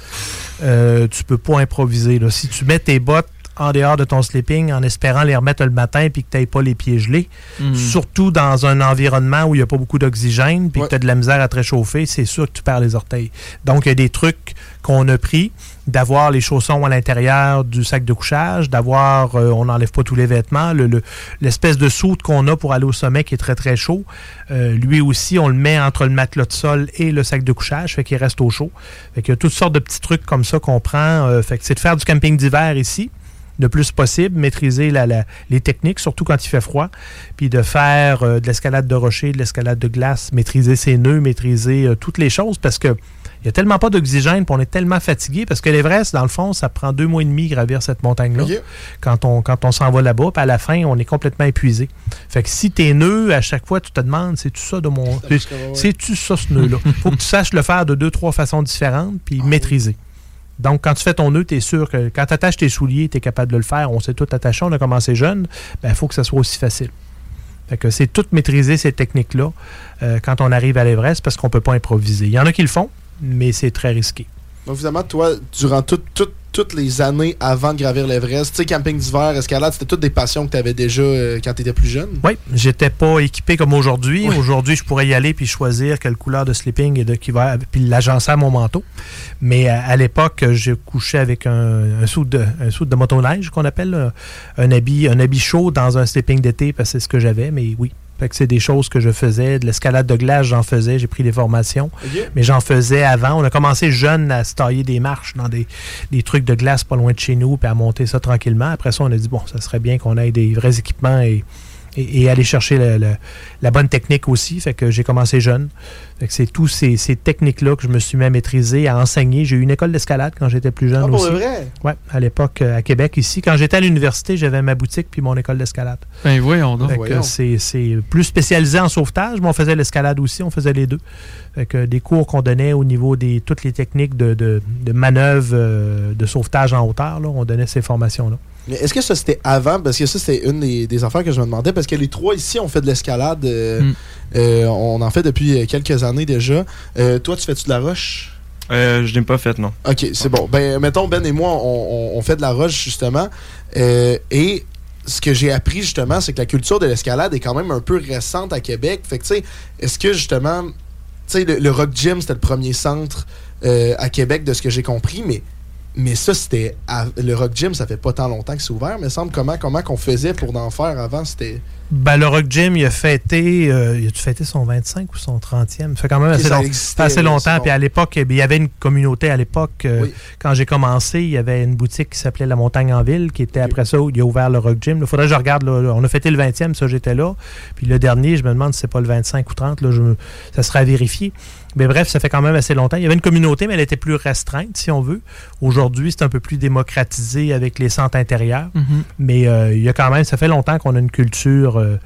Euh, tu peux pas improviser. Là. Si tu mets tes bottes en dehors de ton sleeping en espérant les remettre le matin puis que tu n'aies pas les pieds gelés, Mhm. surtout dans un environnement où il n'y a pas beaucoup d'oxygène puis Ouais. que tu as de la misère à te réchauffer, c'est sûr que tu perds les orteils. Donc, il y a des trucs qu'on a pris, d'avoir les chaussons à l'intérieur du sac de couchage, d'avoir, euh, on n'enlève pas tous les vêtements, le- le- l'espèce de soute qu'on a pour aller au sommet qui est très très chaud, euh, lui aussi, on le met entre le matelas de sol et le sac de couchage, fait qu'il reste au chaud. Fait qu'il y a toutes sortes de petits trucs comme ça qu'on prend. euh, fait que c'est de faire du camping d'hiver ici, le plus possible, maîtriser la- la- les techniques, surtout quand il fait froid, puis de faire de l'escalade de rocher, de l'escalade de glace, maîtriser ses nœuds, maîtriser toutes les choses, parce que Il n'y a tellement pas d'oxygène, puis on est tellement fatigué, parce que l'Everest, dans le fond, ça prend deux mois et demi gravir cette montagne-là. Quand on, quand on s'en va là-bas, puis à la fin, on est complètement épuisé. Fait que si tes nœuds, à chaque fois, tu te demandes, c'est-tu ça de mon. C'est-tu ça, ce nœud-là? *laughs* faut que tu saches le faire de deux, trois façons différentes, Ah puis maîtriser. Donc, quand tu fais ton nœud, tu es sûr que quand tu attaches tes souliers, tu es capable de le faire. On s'est tout attaché, on a commencé jeune. Il faut que ça soit aussi facile. Fait que c'est tout maîtriser ces techniques-là euh, quand on arrive à l'Everest parce qu'on ne peut pas improviser. Il y en a qui le font, mais c'est très risqué. Donc, évidemment, toi, durant tout- tout- toutes les années avant de gravir l'Everest, tu sais, camping d'hiver, escalade, c'était toutes des passions que tu avais déjà euh, quand tu étais plus jeune? Oui, j'étais pas équipé comme aujourd'hui. Aujourd'hui, je pourrais y aller puis choisir quelle couleur de sleeping et de qui va puis l'agencer à mon manteau. Mais à, à l'époque, je couchais avec un, un soude de un soude de motoneige qu'on appelle là. un habit un habit chaud dans un sleeping d'été parce que c'est ce que j'avais. Mais oui. Fait que c'est des choses que je faisais. De l'escalade de glace, j'en faisais. J'ai pris des formations. Mais j'en faisais avant. On a commencé jeune à se tailler des marches dans des, des trucs de glace pas loin de chez nous, puis à monter ça tranquillement. Après ça, on a dit, bon, ça serait bien qu'on ait des vrais équipements et, et, et aller chercher la bonne technique aussi. Fait que j'ai commencé jeune. Fait que c'est tous ces, ces techniques-là que je me suis mis à maîtriser, à enseigner. J'ai eu une école d'escalade quand j'étais plus jeune Ah, pour aussi. vrai? Ouais, à l'époque, euh, à Québec, ici. Quand j'étais à l'université, j'avais ma boutique puis mon école d'escalade. Ben voyons donc. Fait que Voyons. c'est c'est plus spécialisé en sauvetage, mais on faisait l'escalade aussi, on faisait les deux. Fait que des cours qu'on donnait au niveau des toutes les techniques de, de, de manœuvre euh, de sauvetage en hauteur, là, on donnait ces formations-là. Mais est-ce que ça c'était avant? Parce que ça c'était une des, des affaires que je me demandais. Parce que les trois ici on fait de l'escalade. euh, Mm. euh, on en fait depuis euh, quelques années déjà. Euh, toi, tu fais-tu de la roche? Euh, je n'ai pas fait, non. Ok, c'est bon. Ben, mettons, Ben et moi, on, fait de la roche, justement. Et ce que j'ai appris, justement, c'est que la culture de l'escalade est quand même un peu récente à Québec. Fait que, tu sais, est-ce que, justement, tu sais, le, le Rock Gym, c'était le premier centre à Québec, de ce que j'ai compris, mais. Mais ça, c'était. Le Rock Gym, ça fait pas tant longtemps que c'est ouvert, mais il semble comment comment qu'on faisait pour en faire avant, c'était. Ben, le Rock Gym, il a fêté, euh, il a fêté son 25 ou son 30e. Ça fait quand même assez, long- existait, assez longtemps. bon. Puis à l'époque, il y avait une communauté à l'époque. euh, Oui. Quand j'ai commencé, il y avait une boutique qui s'appelait La Montagne en Ville, qui était après ça, où il a ouvert le Rock Gym. Il faudrait que je regarde. là, on a fêté le 20e, ça, j'étais là. Puis le dernier, je me demande si c'est pas le 25 ou 30. Là, je- ça sera à vérifier. Mais bref, ça fait quand même assez longtemps. Il y avait une communauté, mais elle était plus restreinte, si on veut. Aujourd'hui, c'est un peu plus démocratisé avec les centres intérieurs. Mhm. Mais euh, il y a quand même, ça fait longtemps qu'on a une culture euh,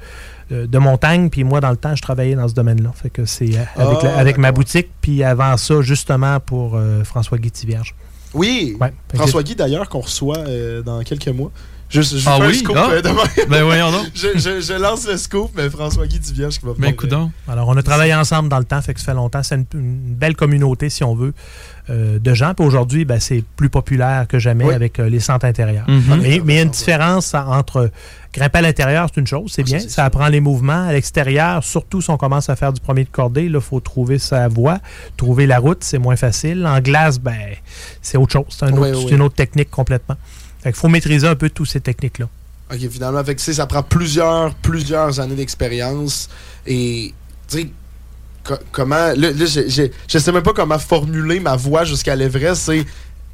euh, de montagne. Puis moi, dans le temps, je travaillais dans ce domaine-là. Fait que c'est euh, avec, Ah, la- avec ma boutique. Puis avant ça, justement, pour euh, François Guy Tivierge. Oui! Ouais. François Guy, d'ailleurs, qu'on reçoit euh, dans quelques mois. Je, je Ah fais un oui? scoop Ah. demain. Ben voyons donc. *laughs* je, je- je lance le scoop, mais François Guy Duvierge qui va Ben venir, coudonc. Alors, on a travaillé ensemble dans le temps, fait que ça fait longtemps. C'est une, une belle communauté, si on veut, euh, de gens. Puis aujourd'hui, ben, c'est plus populaire que jamais Oui. avec euh, les centres intérieurs. Mhm. mais, mais il y a une différence entre grimper à l'intérieur, c'est une chose, c'est bien. Ah, c'est Ça apprend les mouvements. À l'extérieur, surtout si on commence à faire du premier de cordée, il faut trouver sa voie, trouver la route, c'est moins facile. En glace, ben, c'est autre chose. C'est un Oui, autre- oui. c'est une autre technique complètement. Fait qu'il faut maîtriser un peu toutes ces techniques-là. OK, finalement, fait que, ça prend plusieurs, plusieurs années d'expérience. Et, tu sais, co- comment... Là, là, je sais même pas comment formuler ma voix jusqu'à l'Everest.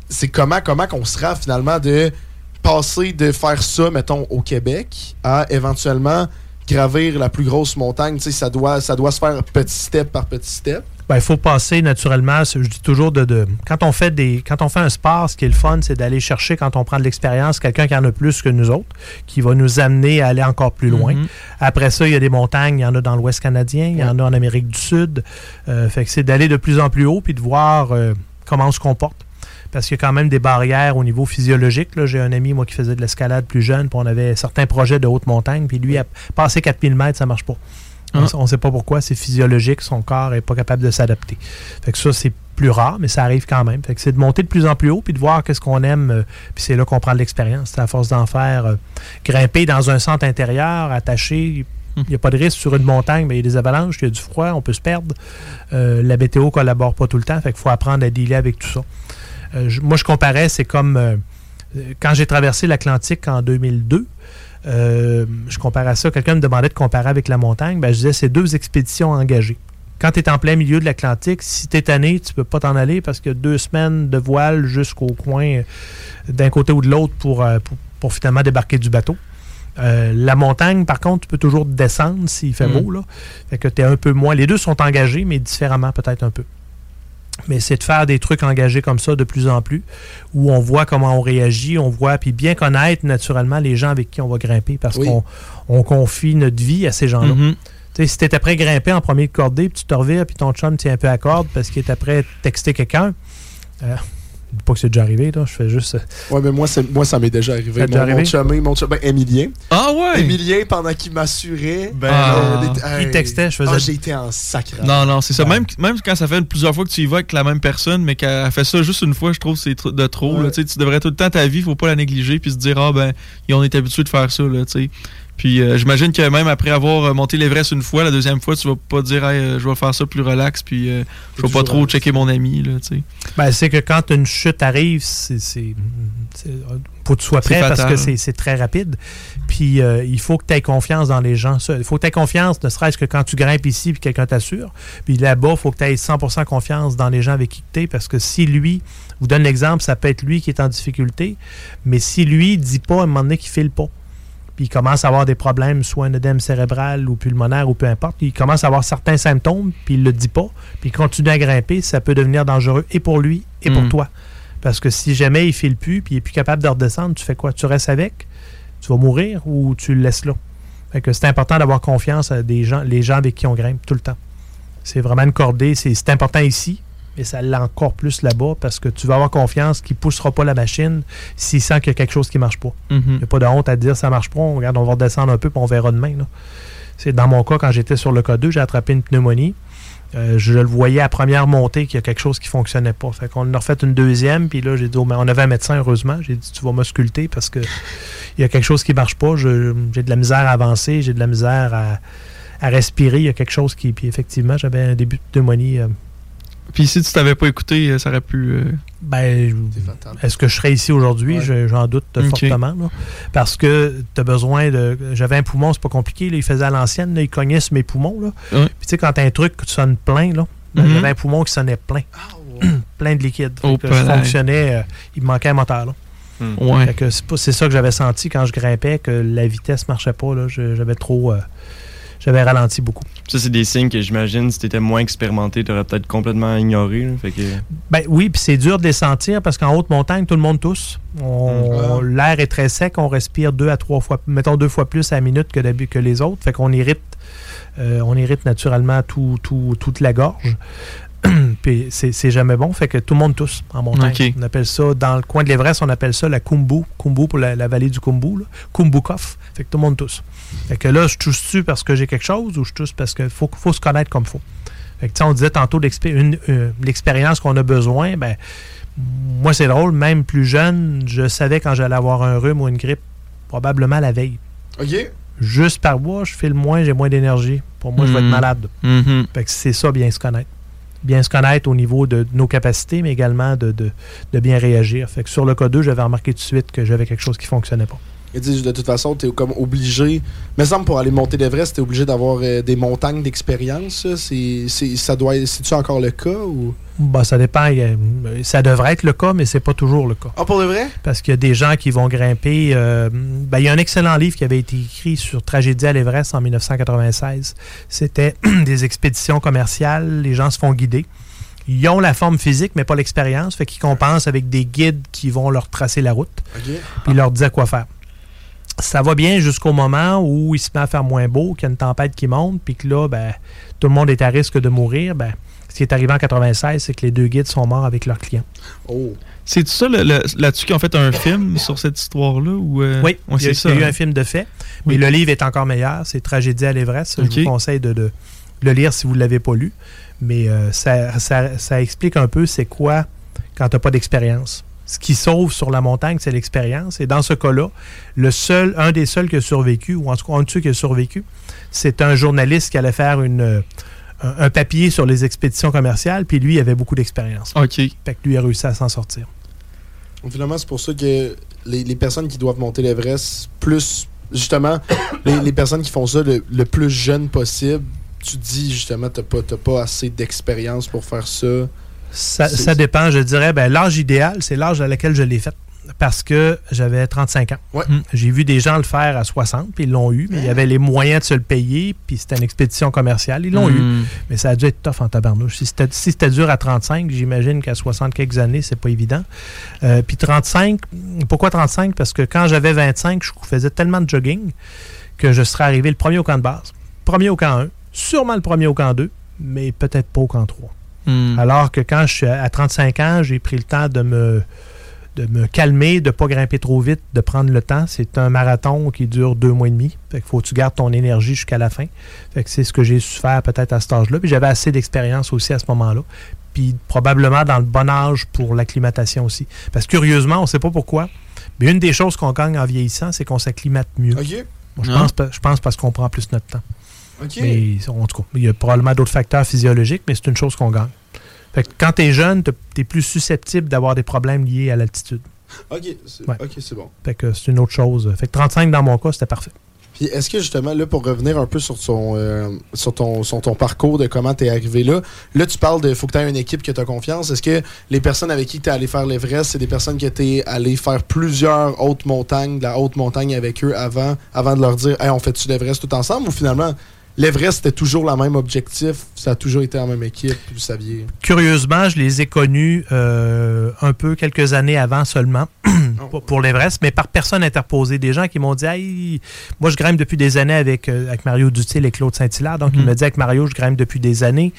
C'est, comment, comment qu'on sera, finalement, de passer de faire ça, mettons, au Québec, à éventuellement gravir la plus grosse montagne. Tu sais, ça doit, ça doit se faire petit step par petit step. Ben, il faut passer naturellement, je dis toujours de, de- quand on fait des quand on fait un sport, ce qui est le fun, c'est d'aller chercher quand on prend de l'expérience quelqu'un qui en a plus que nous autres, qui va nous amener à aller encore plus loin. Mhm. Après ça, il y a des montagnes, il y en a dans l'Ouest canadien, il y en a en Amérique du Sud. Euh, fait que c'est d'aller de plus en plus haut puis de voir euh, comment on se comporte. Parce qu'il y a quand même des barrières au niveau physiologique. là. J'ai un ami, moi, qui faisait de l'escalade plus jeune, puis on avait certains projets de haute montagne, puis lui, a passé 4000 mètres, ça marche pas. On Ah. ne sait pas pourquoi, c'est physiologique, son corps n'est pas capable de s'adapter. Fait que ça, c'est plus rare, mais ça arrive quand même. Fait que c'est de monter de plus en plus haut, puis de voir qu'est-ce qu'on aime, euh, puis c'est là qu'on prend de l'expérience. C'est à force d'en faire. euh, grimper dans un centre intérieur, attaché, il n'y a pas de risque sur une montagne, mais il y a des avalanches, il y a du froid, on peut se perdre. Euh, la météo collabore pas tout le temps, fait qu'il faut apprendre à dealer avec tout ça. Euh, je- moi, je comparais, c'est comme euh, quand j'ai traversé l'Atlantique en 2002. euh, je comparais ça, quelqu'un me demandait de comparer avec la montagne. Ben, je disais, c'est deux expéditions engagées. Quand tu es en plein milieu de l'Atlantique, si tu es tanné, tu peux pas t'en aller parce qu'il y a deux semaines de voile jusqu'au coin d'un côté ou de l'autre pour, pour, pour finalement débarquer du bateau. Euh, la montagne, par contre, tu peux toujours descendre s'il fait Mm. beau. Là. Fait que tu es un peu moins. Les deux sont engagés, mais différemment peut-être un peu. Mais c'est de faire des trucs engagés comme ça de plus en plus, où on voit comment on réagit, on voit, puis bien connaître naturellement les gens avec qui on va grimper, parce Oui. qu'on on confie notre vie à ces gens-là. Mhm. Tu sais, si t'es après grimper en premier de cordée, puis tu te revires, puis ton chum tient un peu à corde parce qu'il est après texter quelqu'un. Euh, pas que c'est déjà arrivé, là. Je fais juste. euh, Ouais, mais moi, c'est- moi ça m'est déjà arrivé. Mon, arrivé? mon chumé, mon chumé, Emilien. Ah ouais? Emilien, pendant qu'il m'assurait, Ben euh, des- Il textait, je faisais- Ah, j'ai été en sacre. Non, non, c'est ça. Même, même quand ça fait plusieurs fois que tu y vas avec la même personne, mais qu'elle fait ça juste une fois, je trouve que c'est de trop. Ouais. là. Tu devrais tout le temps ta vie, faut pas la négliger, puis se dire, ah ben, on est habitué de faire ça. Là, tu sais. Puis euh, j'imagine que même après avoir euh, monté l'Everest une fois, la deuxième fois, tu vas pas dire, Hey, euh, je vais faire ça plus relax, puis euh, je vais pas trop relax. checker mon ami. Là, tu sais. Ben, c'est que quand une chute arrive, c'est. c'est- c'est- faut que tu sois prêt parce que c'est c'est très rapide. Puis euh, il faut que tu aies confiance dans les gens. Il faut que tu aies confiance, ne serait-ce que quand tu grimpes ici puis quelqu'un t'assure. Puis là-bas, il faut que tu aies 100% confiance dans les gens avec qui tu es parce que si lui, je vous donne l'exemple, ça peut être lui qui est en difficulté, mais si lui dit pas à un moment donné qu'il file pas, puis il commence à avoir des problèmes, soit un œdème cérébral ou pulmonaire ou peu importe, il commence à avoir certains symptômes, puis il le dit pas, puis il continue à grimper, ça peut devenir dangereux et pour lui et pour Mm. toi. Parce que si jamais il file plus, puis il est plus capable de redescendre, tu fais quoi? Tu restes avec? Tu vas mourir ou tu le laisses là? Fait que c'est important d'avoir confiance à des gens, les gens avec qui on grimpe tout le temps. C'est vraiment une cordée, c'est important ici, mais ça l'est encore plus là-bas parce que tu vas avoir confiance qu'il ne poussera pas la machine s'il sent qu'il y a quelque chose qui ne marche pas. Mhm. Il n'y a pas de honte à dire ça marche pas. On, regarde, on va redescendre un peu puis on verra demain. C'est dans mon cas, quand j'étais sur le K2, j'ai attrapé une pneumonie. Euh, je le voyais à première montée qu'il y a quelque chose qui ne fonctionnait pas. Fait qu'on en a refait une deuxième, puis là, j'ai dit, oh, mais on avait un médecin, heureusement. J'ai dit, tu vas m'ausculter parce que il y a quelque chose qui ne marche pas. J'ai de la misère à avancer, j'ai de la misère à, à respirer. Il y a quelque chose qui. Puis effectivement, j'avais un début de pneumonie. euh, Puis si tu t'avais pas écouté, euh, ça aurait pu. euh, ben, est-ce que je serais ici aujourd'hui? Je- J'en doute fortement. là. parce que tu as besoin de. J'avais un poumon, c'est pas compliqué. là, il faisait à l'ancienne, il cognait sur mes poumons. Là. Ouais. Puis tu sais, quand t'as un truc qui sonne plein, là, ben, Mhm. j'avais un poumon qui sonnait plein. *clears throat* plein de liquide. Oh, que je fonctionnais, euh, il me manquait un moteur. Là. Ouais. Que c'est ça que j'avais senti quand je grimpais, que la vitesse marchait pas. J'avais trop. euh, j'avais ralenti beaucoup. Ça, c'est des signes que j'imagine, si t'étais moins expérimenté, t'aurais peut-être complètement ignoré. là. Fait que... Ben oui, puis c'est dur de les sentir parce qu'en haute montagne, tout le monde tousse. On- Mm. L'air est très sec, on respire deux à trois fois, mettons deux fois plus à la minute que, les autres. Fait qu'on irrite, euh, on irrite naturellement tout, tout- toute la gorge. *clears throat* puis c'est c'est jamais bon, fait que tout le monde tousse en montagne. On appelle ça, dans le coin de l'Everest, on appelle ça la Kumbu. Kumbu pour la, la vallée du Kumbu. Là. Kumbukov. Fait que tout le monde tousse. Fait que là, je tousse-tu parce que j'ai quelque chose ou je tousse parce qu'il faut, faut se connaître comme faut? Fait que, tu sais, on disait tantôt l'expé- une- euh, l'expérience qu'on a besoin. Ben, moi, c'est drôle, même plus jeune, je savais quand j'allais avoir un rhume ou une grippe, probablement la veille. OK. Juste par moi, je file moins, j'ai moins d'énergie. Pour moi, je vais être Mhm. malade. Mhm. Fait que c'est ça, bien se connaître. Bien se connaître au niveau de nos capacités, mais également de, bien réagir. Fait sur le K2, j'avais remarqué tout de suite que j'avais quelque chose qui fonctionnait pas. Et dis, de toute façon, t'es comme obligé. Mais semble pour aller monter l'Everest, t'es obligé d'avoir euh, des montagnes d'expérience. ça. C'est, c'est, ça doit, c'est-tu encore le cas ou? Bah, ça dépend. a- Ça devrait être le cas, mais c'est pas toujours le cas. Ah, pour de vrai? Parce qu'il y a des gens qui vont grimper. euh, ben, il y a un excellent livre qui avait été écrit sur Tragédie à l'Everest en 1996. C'était *clears throat* des expéditions commerciales. Les gens se font guider. Ils ont la forme physique, mais pas l'expérience. Fait qu'ils compensent avec des guides qui vont leur tracer la route. Puis ils leur disent quoi faire. Ça va bien jusqu'au moment où il se met à faire moins beau, qu'il y a une tempête qui monte, puis que là, ben, tout le monde est à risque de mourir. Ben, ce qui est arrivé en 96, c'est que les deux guides sont morts avec leurs clients. Oh. C'est ça là-dessus qu'ils ont fait un film sur cette histoire-là ou euh, Oui, ouais, il y a, c'est ça. il y a eu hein? un film de fait, mais Oui. le livre est encore meilleur. C'est Tragédie à l'Everest. Je vous conseille de, de le lire si vous ne l'avez pas lu. Mais euh, ça, ça- ça explique un peu c'est quoi quand tu n'as pas d'expérience. Ce qui sauve sur la montagne, c'est l'expérience. Et dans ce cas-là, le seul, un des seuls qui a survécu, ou en tout cas un de ceux qui a survécu, c'est un journaliste qui allait faire une, euh, un, un papier sur les expéditions commerciales, puis lui, il avait beaucoup d'expérience. OK. Fait que lui a réussi à s'en sortir. Finalement, c'est pour ça que les, les personnes qui doivent monter l'Everest, plus justement, *coughs* les, les personnes qui font ça le, le plus jeune possible, tu dis justement, pas, t'as pas assez d'expérience pour faire ça. Ça, ça dépend, je dirais. Ben, l'âge idéal, c'est l'âge à laquelle je l'ai fait. parce que j'avais 35 ans. Ouais. J'ai vu des gens le faire à 60, puis ils l'ont eu, mais il y avait les moyens de se le payer, puis c'était une expédition commerciale, ils l'ont eu. Mais ça a dû être tough en tabarnouche. Si c'était si c'était dur à 35, j'imagine qu'à 60 quelques années, c'est pas évident. Euh, puis 35, pourquoi 35? Parce que quand j'avais 25, je faisais tellement de jogging que je serais arrivé le premier au camp de base, premier au camp 1, sûrement le premier au camp 2, mais peut-être pas au camp 3. Hmm. Alors que quand je suis à 35 ans, j'ai pris le temps de me, de me calmer, de ne pas grimper trop vite, de prendre le temps. C'est un marathon qui dure deux mois et demi. Fait qu'il faut que tu gardes ton énergie jusqu'à la fin. Fait que c'est ce que j'ai su faire peut-être à cet âge-là. Puis j'avais assez d'expérience aussi à ce moment-là. Puis probablement dans le bon âge pour l'acclimatation aussi. Parce que curieusement, on ne sait pas pourquoi, mais une des choses qu'on gagne en vieillissant, c'est qu'on s'acclimate mieux. Je, pense, je pense parce qu'on prend plus notre temps. Mais en tout cas, il y a probablement d'autres facteurs physiologiques, mais c'est une chose qu'on gagne. Fait que quand tu es jeune, tu es plus susceptible d'avoir des problèmes liés à l'altitude. OK, c'est Ouais. ok, c'est bon. Fait que c'est une autre chose. Fait que 35 dans mon cas, c'était parfait. Puis est-ce que justement, là, pour revenir un peu sur ton, euh, sur ton, sur ton parcours de comment tu es arrivé là, là, tu parles de faut que tu aies une équipe que tu as confiance. Est-ce que les personnes avec qui tu es allé faire l'Everest, c'est des personnes que tu es allé faire plusieurs hautes montagnes, de la haute montagne avec eux avant, avant de leur dire, hey, on fait-tu l'Everest tout ensemble? Ou finalement, l'Everest c'était toujours le même objectif, ça a toujours été en même équipe, vous saviez. Curieusement, je les ai connus euh, un peu quelques années avant seulement *clears throat* pour- pour l'Everest, mais par personne interposée. Des gens qui m'ont dit Hey, Moi, je grimpe depuis des années avec, euh, avec Mario Dutil et Claude Saint-Hilaire. Donc, il Mhm. me dit Avec Mario, je grimpe depuis des années.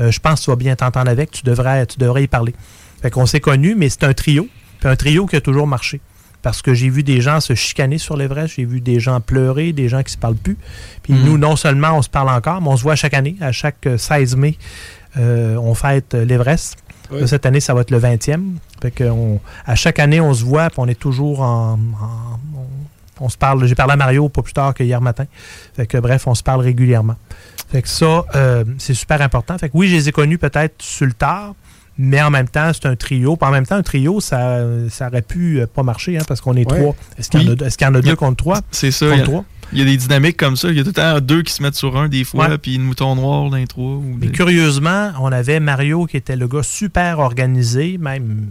Euh, je pense que tu vas bien t'entendre avec. Tu devrais, tu devrais y parler. Fait qu'on s'est connus, mais c'est un trio. Puis un trio qui a toujours marché. Parce que j'ai vu des gens se chicaner sur l'Everest, j'ai vu des gens pleurer, des gens qui se parlent plus. Puis Mhm. nous, non seulement on se parle encore, mais on se voit chaque année. À chaque euh, 16 mai, euh, on fête euh, l'Everest. Oui. Cette année, ça va être le 20e. Fait que on- à chaque année, on se voit, puis on est toujours en. en- on, on se parle. J'ai parlé à Mario pas plus tard que hier matin. Fait que bref, on se parle régulièrement. Fait que ça, euh, c'est super important. Fait que oui, je les ai connus peut-être sur le tard, mais en même temps, c'est un trio. Puis en même temps, un trio, ça, ça aurait pu euh, pas marcher, hein, parce qu'on est Ouais. trois. Est-ce qu'il y, en a- y en deux contre trois? C'est ça. Contre Il y, a, trois? il y a des dynamiques comme ça. Il y a tout le temps deux qui se mettent sur un des fois, Ouais. puis une mouton noir dans les trois. ou Mais des- curieusement, on avait Mario qui était le gars super organisé, même.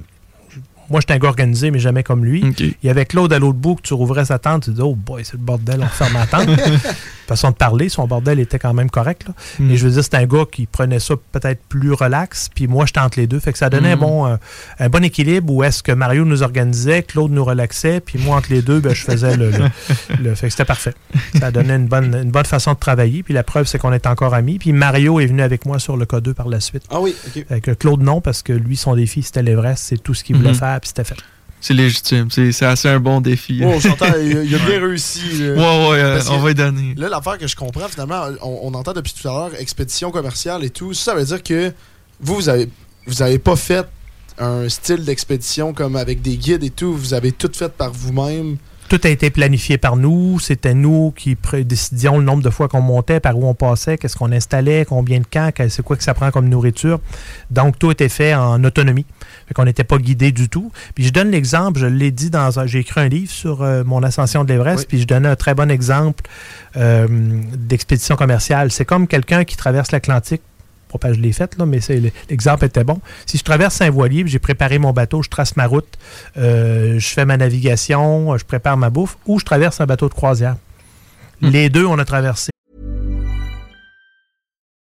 Moi, j'étais un gars organisé, mais jamais comme lui. Il y avait Claude à l'autre bout que tu rouvrais sa tente, tu dis Oh boy, c'est le bordel, on ferme la tente. *laughs* Façon de parler, son bordel était quand même correct. Là. Mm. Mais je veux dire, c'était un gars qui prenait ça peut-être plus relax, puis moi, j'étais entre les deux. Fait que ça donnait un, Mm. bon, un bon équilibre où est-ce que Mario nous organisait, Claude nous relaxait, puis moi, entre les deux, ben, je faisais le, le- *laughs* le- Fait que c'était parfait. Ça donnait une bonne, une bonne façon de travailler. Puis la preuve, c'est qu'on est encore amis. Puis Mario est venu avec moi sur le K2 par la suite. Ah oui, OK. Fait que Claude, non, parce que lui, son défi, c'était l'Everest. C'est tout ce qu'il voulait Mhm. faire, puis c'était fait. C'est légitime. C'est assez un bon défi. Oh, il, a- il a *laughs* bien réussi. là. Ouais, ouais, euh, on va y donner. Là, l'affaire que je comprends, finalement, on, on entend depuis tout à l'heure expédition commerciale et tout. Ça, ça veut dire que vous, vous avez, vous avez pas fait un style d'expédition comme avec des guides et tout. Vous avez tout fait par vous-même. Tout a été planifié par nous. C'était nous qui décidions le nombre de fois qu'on montait, par où on passait, qu'est-ce qu'on installait, combien de camps, c'est quoi que ça prend comme nourriture. Donc, tout était fait en autonomie. Fait qu'on n'était pas guidé du tout. Puis je donne l'exemple, je l'ai dit dans un... J'ai écrit un livre sur euh, mon ascension de l'Everest, Oui. puis je donnais un très bon exemple euh, d'expédition commerciale. C'est comme quelqu'un qui traverse l'Atlantique pas je l'ai fait, là, mais c'est- l'exemple était bon. Si je traverse Saint-Voilier, j'ai préparé mon bateau, je trace ma route, euh, je fais ma navigation, je prépare ma bouffe, ou je traverse un bateau de croisière. Les deux, on a traversé.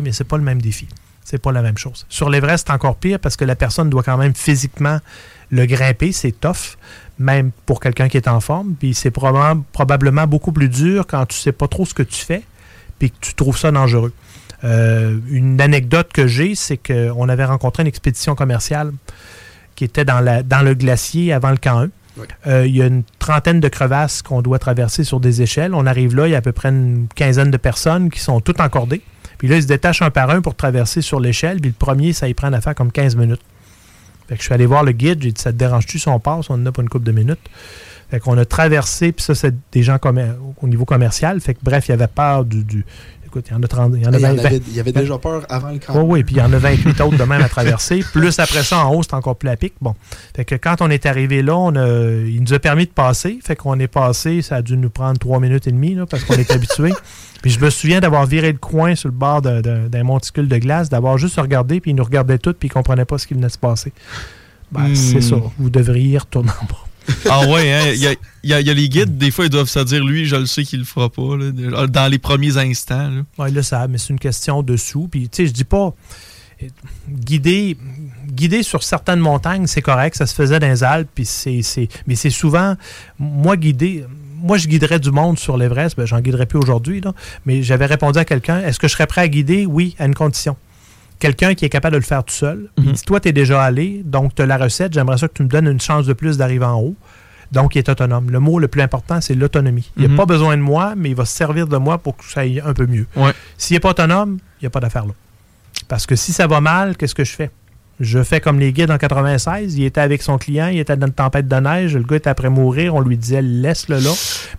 Mais c'est pas le même défi. C'est pas la même chose. Sur l'Everest, c'est encore pire parce que la personne doit quand même physiquement le grimper. C'est tough, même pour quelqu'un qui est en forme. Puis c'est probablement, probablement beaucoup plus dur quand tu sais pas trop ce que tu fais puis que tu trouves ça dangereux. Euh, une anecdote que j'ai, c'est qu'on avait rencontré une expédition commerciale qui était dans, la, dans le glacier avant le camp 1. Oui. Euh, il y a une trentaine de crevasses qu'on doit traverser sur des échelles. On arrive là, il y a à peu près une quinzaine de personnes qui sont toutes encordées. Puis là, ils se détachent un par un pour traverser sur l'échelle. Puis le premier, ça y prend à faire comme 15 minutes. Fait que je suis allé voir le guide, j'ai dit ça te dérange-tu si on passe, on en a pas une couple de minutes. Fait qu'on a traversé, puis ça, c'est des gens au niveau commercial. Fait que bref, il y avait peur du- écoute, il y en a 30. Il y en a Il y, en 20 avait, il y avait déjà peur avant le camp. oui, oui, puis il y en a 28 autres de même à traverser. *laughs* Plus après ça, en haut, c'est encore plus à pic. Bon. Fait que quand on est arrivé là, on a- il nous a permis de passer. Fait qu'on est passé, ça a dû nous prendre trois minutes et demie, là, parce qu'on est *laughs* habitué. Puis je me souviens d'avoir viré le coin sur le bord d'un- monticule de glace, d'avoir juste regardé, puis ils nous regardaient tous, puis ils comprenaient pas ce qui venait de se passer. Ben, Hmm. c'est ça. Vous devriez y retourner en bas. *laughs* Ah ouais, hein, il y, a, il y a- les guides, des fois, ils doivent se dire, lui, je le sais qu'il le fera pas, dans les premiers instants. Oui, là, ça, mais c'est une question de sous. Puis, tu sais, je dis pas. Guider, sur certaines montagnes, c'est correct, ça se faisait dans les Alpes, puis c'est, mais c'est souvent, moi, guider, moi, je guiderais du monde sur l'Everest, ben, j'en guiderais plus aujourd'hui, mais j'avais répondu à quelqu'un, est-ce que je serais prêt à guider? Oui, à une condition. Quelqu'un qui est capable de le faire tout seul. Si toi, tu es déjà allé, donc tu as la recette, j'aimerais ça que tu me donnes une chance de plus d'arriver en haut. Donc, il est autonome. Le mot le plus important, c'est l'autonomie. Il n'a Mhm. pas besoin de moi, mais il va se servir de moi pour que ça aille un peu mieux. Ouais. S'il n'est pas autonome, il n'y a pas d'affaire là. Parce que si ça va mal, qu'est-ce que je fais? Je fais comme les guides en 96. Il était avec son client, il était dans une tempête de neige. Le gars était après mourir. On lui disait laisse-le là.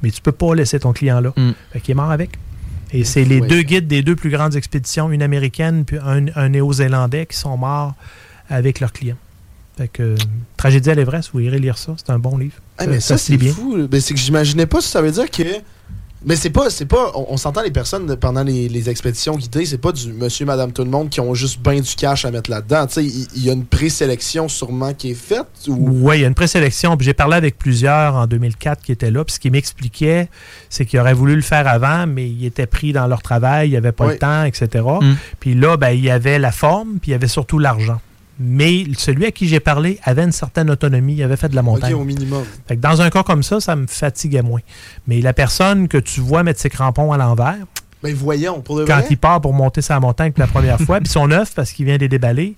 Mais tu peux pas laisser ton client là. Fait qu'il est mort avec. Et c'est les Oui. deux guides des deux plus grandes expéditions, une américaine puis un, un néo-zélandais, qui sont morts avec leur client. Fait que, euh, Tragédie à l'Everest, vous irez lire ça. C'est un bon livre. Ah, mais ça, lit c'est fou. Ben, c'est que j'imaginais pas si ça veut dire que. Mais c'est pas, c'est pas. On, on s'entend les personnes pendant les, les expéditions guidées, c'est pas du monsieur, madame, tout le monde qui ont juste bien du cash à mettre là-dedans. Tu sais, il y, a une présélection sûrement qui est faite. Ou... Oui, il y a une présélection. Puis J'ai parlé avec plusieurs en 2004 qui étaient là. Puis ce qu'ils m'expliquaient, c'est qu'ils auraient voulu le faire avant, mais ils étaient pris dans leur travail, il n'y avait pas Oui. le temps, etc. Mm. Puis là, ben, il y avait la forme, puis il y avait surtout l'argent. Mais celui à qui j'ai parlé avait une certaine autonomie, il avait fait de la montagne. Ok, au minimum. Fait que dans un cas comme ça, ça me fatiguait moins. Mais la personne que tu vois mettre ses crampons à l'envers, Ben voyons, pour de quand vrai? il part pour monter sa montagne pour la première fois, puis sont neufs parce qu'il vient les déballer,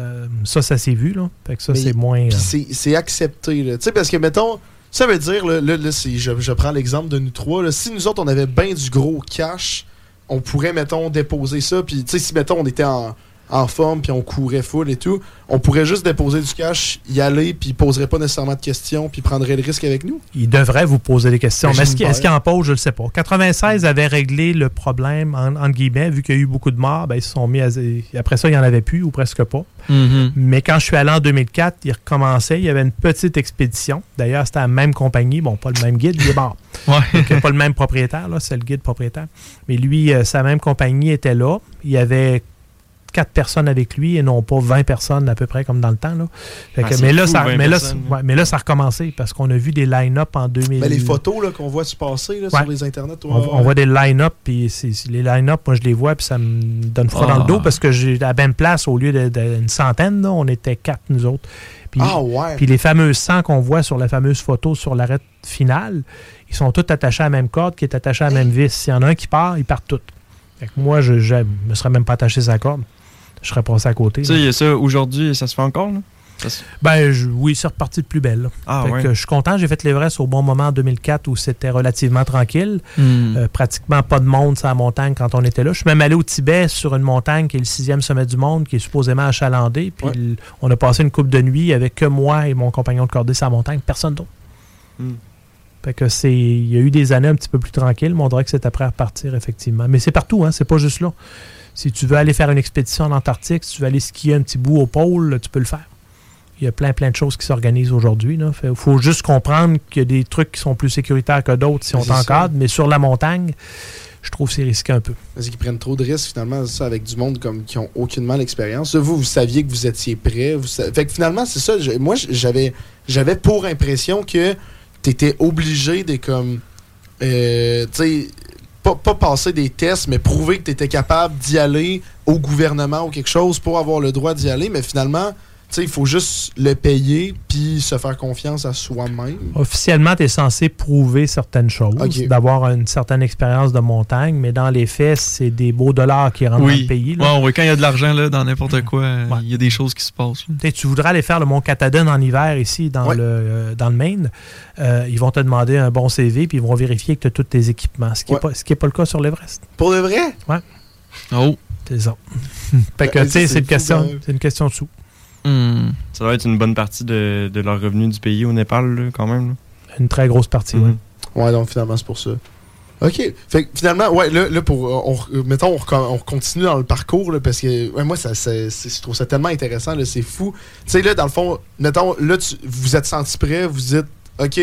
euh, ça, ça s'est vu. Là. Fait que ça, c'est moins. Euh, c'est- accepté. Tu sais, parce que, mettons, ça veut dire, là, là, là, c'est- je, je prends l'exemple de nous trois, là, si nous autres, on avait bien du gros cash, on pourrait, mettons, déposer ça. Puis, tu sais, si, mettons, on était en, en forme, puis on courait full et tout, on pourrait juste déposer du cash, y aller, puis il poserait pas nécessairement de questions, puis prendrait le risque avec nous. Il devrait vous poser des questions. Ben, Mais est-ce qu'il j'espère. est-ce qu'il en pose, je ne le sais pas. 96 avait réglé le problème, en, entre guillemets, vu qu'il y a eu beaucoup de morts, ben, ils se sont mis à. Après ça, il n'y en avait plus, ou presque pas. Mhm. Mais quand je suis allé en 2004, il recommençait. Il y avait une petite expédition. D'ailleurs, c'était la même compagnie. Bon, pas le même guide, il est mort. *laughs* Ouais. Donc, pas le même propriétaire, là, c'est le guide propriétaire. Mais lui, euh, sa même compagnie était là. Il y avait quatre personnes avec lui et non pas 20 personnes à peu près comme dans le temps. Là. Fait Ah, que- c'est mais, là, fou, ça, 20 mais, là, personnes, c'est- ouais, mais là, ça a recommencé parce qu'on a vu des line-up en 2000. Ben, les photos là, qu'on voit se passer là, Ouais. sur les internets, On, on voit des line-up, puis c'est- c'est- les line-up, moi je les vois, puis ça me donne froid dans le Ah. dos parce que j'ai à la même place, au lieu d'une centaine, là, on était quatre nous autres. Puis, Ah ouais. puis les fameux 100 qu'on voit sur la fameuse photo sur l'arrêt finale, ils sont tous attachés à la même corde qui est attachée à la même vis. S'il y en a un qui part, ils partent tous. Fait que moi, je ne me serais même pas attaché à sa corde. Je serais passé à côté. Tu sais, il y a ça aujourd'hui, ça se fait encore, là? Se- Ben je- oui, c'est reparti de plus belle. Ah, Fait ouais. que je suis content, j'ai fait l'Everest au bon moment en 2004 où c'était relativement tranquille. Hmm. Euh, pratiquement pas de monde sur la montagne quand on était là. Je suis même allé au Tibet sur une montagne qui est le sixième sommet du monde, qui est supposément achalandé. Puis Ouais. on a passé une coupe de nuit avec que moi et mon compagnon de cordée sur la montagne, personne d'autre. Hmm. Fait que c'est. Il y a eu des années un petit peu plus tranquilles, mais on dirait que c'est après à repartir, effectivement. Mais c'est partout, hein, c'est pas juste là. Si tu veux aller faire une expédition en Antarctique, si tu veux aller skier un petit bout au pôle, tu peux le faire. Il y a plein, plein de choses qui s'organisent aujourd'hui. Il faut juste comprendre qu'il y a des trucs qui sont plus sécuritaires que d'autres si on t'encadre, mais sur la montagne, je trouve que c'est risqué un peu. Parce qu'ils prennent trop de risques finalement ça avec du monde comme qui ont aucunement l'expérience. Vous, vous saviez que vous étiez prêt. Vous sa- Fait que finalement, c'est ça. je- moi, j'avais j'avais pour impression que tu étais obligé de comme euh, tu sais pas, pas passer des tests, mais prouver que tu étais capable d'y aller au gouvernement ou quelque chose pour avoir le droit d'y aller. Mais finalement, il faut juste le payer puis se faire confiance à soi-même. Officiellement, tu es censé prouver certaines choses, d'avoir une certaine expérience de montagne, mais dans les faits, c'est des beaux dollars qui rentrent dans Oui. le pays. là. Ouais, ouais, quand il y a de l'argent là, dans n'importe quoi, euh, il y a des choses qui se passent. Tu voudrais aller faire le Mont Katahdin en hiver ici, dans, Ouais. le, euh, dans le Maine. euh, ils vont te demander un bon CV, puis ils vont vérifier que tu as tous tes équipements, ce qui n'est Ouais. pas, ce qui est pas le cas sur l'Everest. Pour de vrai? Oh. C'est ça. fait que, Ben, tu sais, ça, c'est c'est une, question- c'est une question de sous. Hmm. Ça doit être une bonne partie de, de leur revenu du pays au Népal, là, quand même. là. Une très grosse partie, oui. Ouais, donc finalement, c'est pour ça. OK. Fait que finalement, ouais, là, là pour. euh, On, euh, mettons, on, continue dans le parcours, là, parce que ouais, moi, ça, je trouve ça tellement intéressant, là, c'est fou. Tu sais, là, dans le fond, mettons, là, tu, vous êtes senti prêt, vous dites, OK,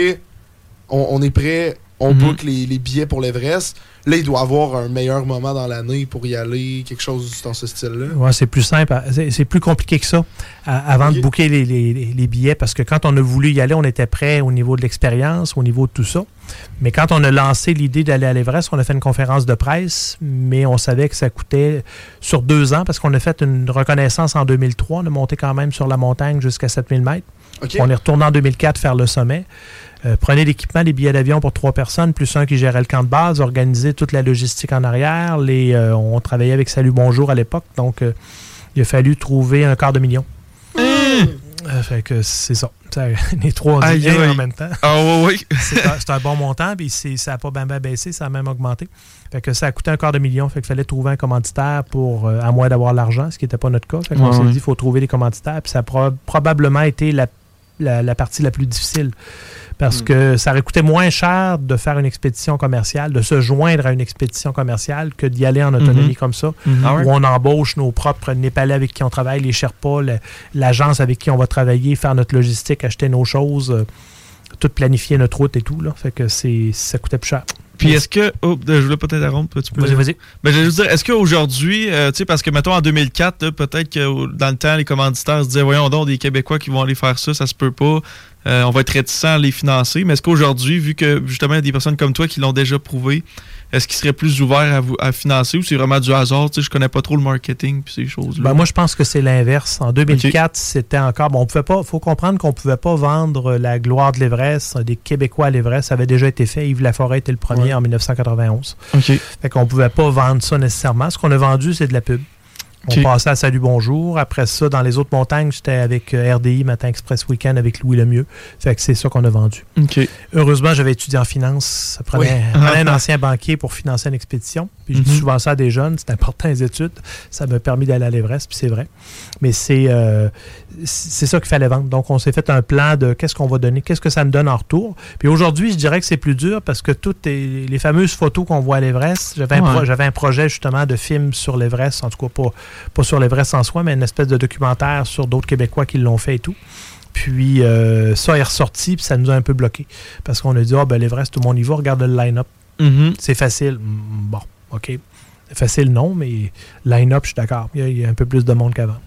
on, on est prêt, on Mhm. book les, les billets pour l'Everest. Là, il doit avoir un meilleur moment dans l'année pour y aller, quelque chose dans ce style-là. Ouais, c'est plus simple. C'est plus compliqué que ça à- avant de booker les, les- les billets parce que quand on a voulu y aller, on était prêt au niveau de l'expérience, au niveau de tout ça. Mais quand on a lancé l'idée d'aller à l'Everest, on a fait une conférence de presse, mais on savait que ça coûtait sur deux ans parce qu'on a fait une reconnaissance en 2003. On a monté quand même sur la montagne jusqu'à 7000 mètres. On est retourné en 2004 faire le sommet. Euh, prenez l'équipement, les billets d'avion pour trois personnes, plus un qui gérait le camp de base, organiser toute la logistique en arrière. Les, euh, on travaillait avec Salut Bonjour à l'époque, donc euh, il a fallu trouver un quart de million. Euh, fait que c'est ça. *laughs* Les trois aïe. en même temps. Ah ouais, oui. *laughs* c'est un, bon montant, puis ça n'a pas bien baissé, ça a même augmenté. Fait que ça a coûté un quart de million, fait qu'il fallait trouver un commanditaire pour, euh, à moins d'avoir l'argent, ce qui n'était pas notre cas. Fait qu'on Ouais, s'est dit, il faut trouver des commanditaires, puis ça a pro- probablement été la, la- la partie la plus difficile. Parce Mm. que ça aurait coûté moins cher de faire une expédition commerciale, de se joindre à une expédition commerciale que d'y aller en autonomie Mhm. comme ça, Mhm. Ah où on embauche nos propres Népalais avec qui on travaille, les Sherpas, l'agence avec qui on va travailler, faire notre logistique, acheter nos choses, euh, tout planifier notre route et tout. Là. Fait que c'est ça coûtait plus cher. Puis est-ce que. Oh, je voulais peut-être interrompre. Tu peux Vas-y, vas-y. Ben, je veux juste dire, est-ce qu'aujourd'hui, euh, tu sais, parce que mettons en 2004, là, peut-être que dans le temps, les commanditaires se disaient, voyons donc, des Québécois qui vont aller faire ça, ça se peut pas. Euh, on va être réticents à les financer. Mais est-ce qu'aujourd'hui, vu que justement, il y a des personnes comme toi qui l'ont déjà prouvé, est-ce qu'ils seraient plus ouverts à, vous, à financer ou c'est vraiment du hasard? Tu sais, je connais pas trop le marketing puis ces choses-là. Ben, moi, je pense que c'est l'inverse. En 2004, c'était encore. Bon, on pouvait pas. faut comprendre qu'on pouvait pas vendre la gloire de l'Everest, des Québécois à l'Everest. Ça avait déjà été fait. Yves Laforêt était le premier Ouais. En 1991. OK. Fait qu'on pouvait pas vendre ça nécessairement. Ce qu'on a vendu, c'est de la pub. On passait à Salut Bonjour. Après ça, dans les autres montagnes, j'étais avec euh, RDI Matin Express Weekend avec Louis Lemieux. Fait que c'est ça qu'on a vendu. Heureusement, j'avais étudié en finance. Ça prenait, Oui. ça prenait un *laughs* ancien banquier pour financer une expédition. Puis je dis Mhm. souvent ça à des jeunes, c'est important les études. Ça m'a permis d'aller à l'Everest, puis c'est vrai. Mais c'est euh, c'est ça qu'il fallait vendre. Donc, on s'est fait un plan de qu'est-ce qu'on va donner, qu'est-ce que ça me donne en retour. Puis aujourd'hui, je dirais que c'est plus dur parce que toutes les, les fameuses photos qu'on voit à l'Everest, j'avais un, pro- un projet justement de film sur l'Everest, en tout cas pas, pas sur l'Everest en soi, mais une espèce de documentaire sur d'autres Québécois qui l'ont fait et tout. Puis euh, ça est ressorti, puis ça nous a un peu bloqué. Parce qu'on a dit, ah ben l'Everest, tout le monde y va, regarde le line-up. Mhm. C'est facile. Mm, Bon, OK. Facile, non, mais line-up, je suis d'accord. Il y a- il y, a un peu plus de monde qu'avant.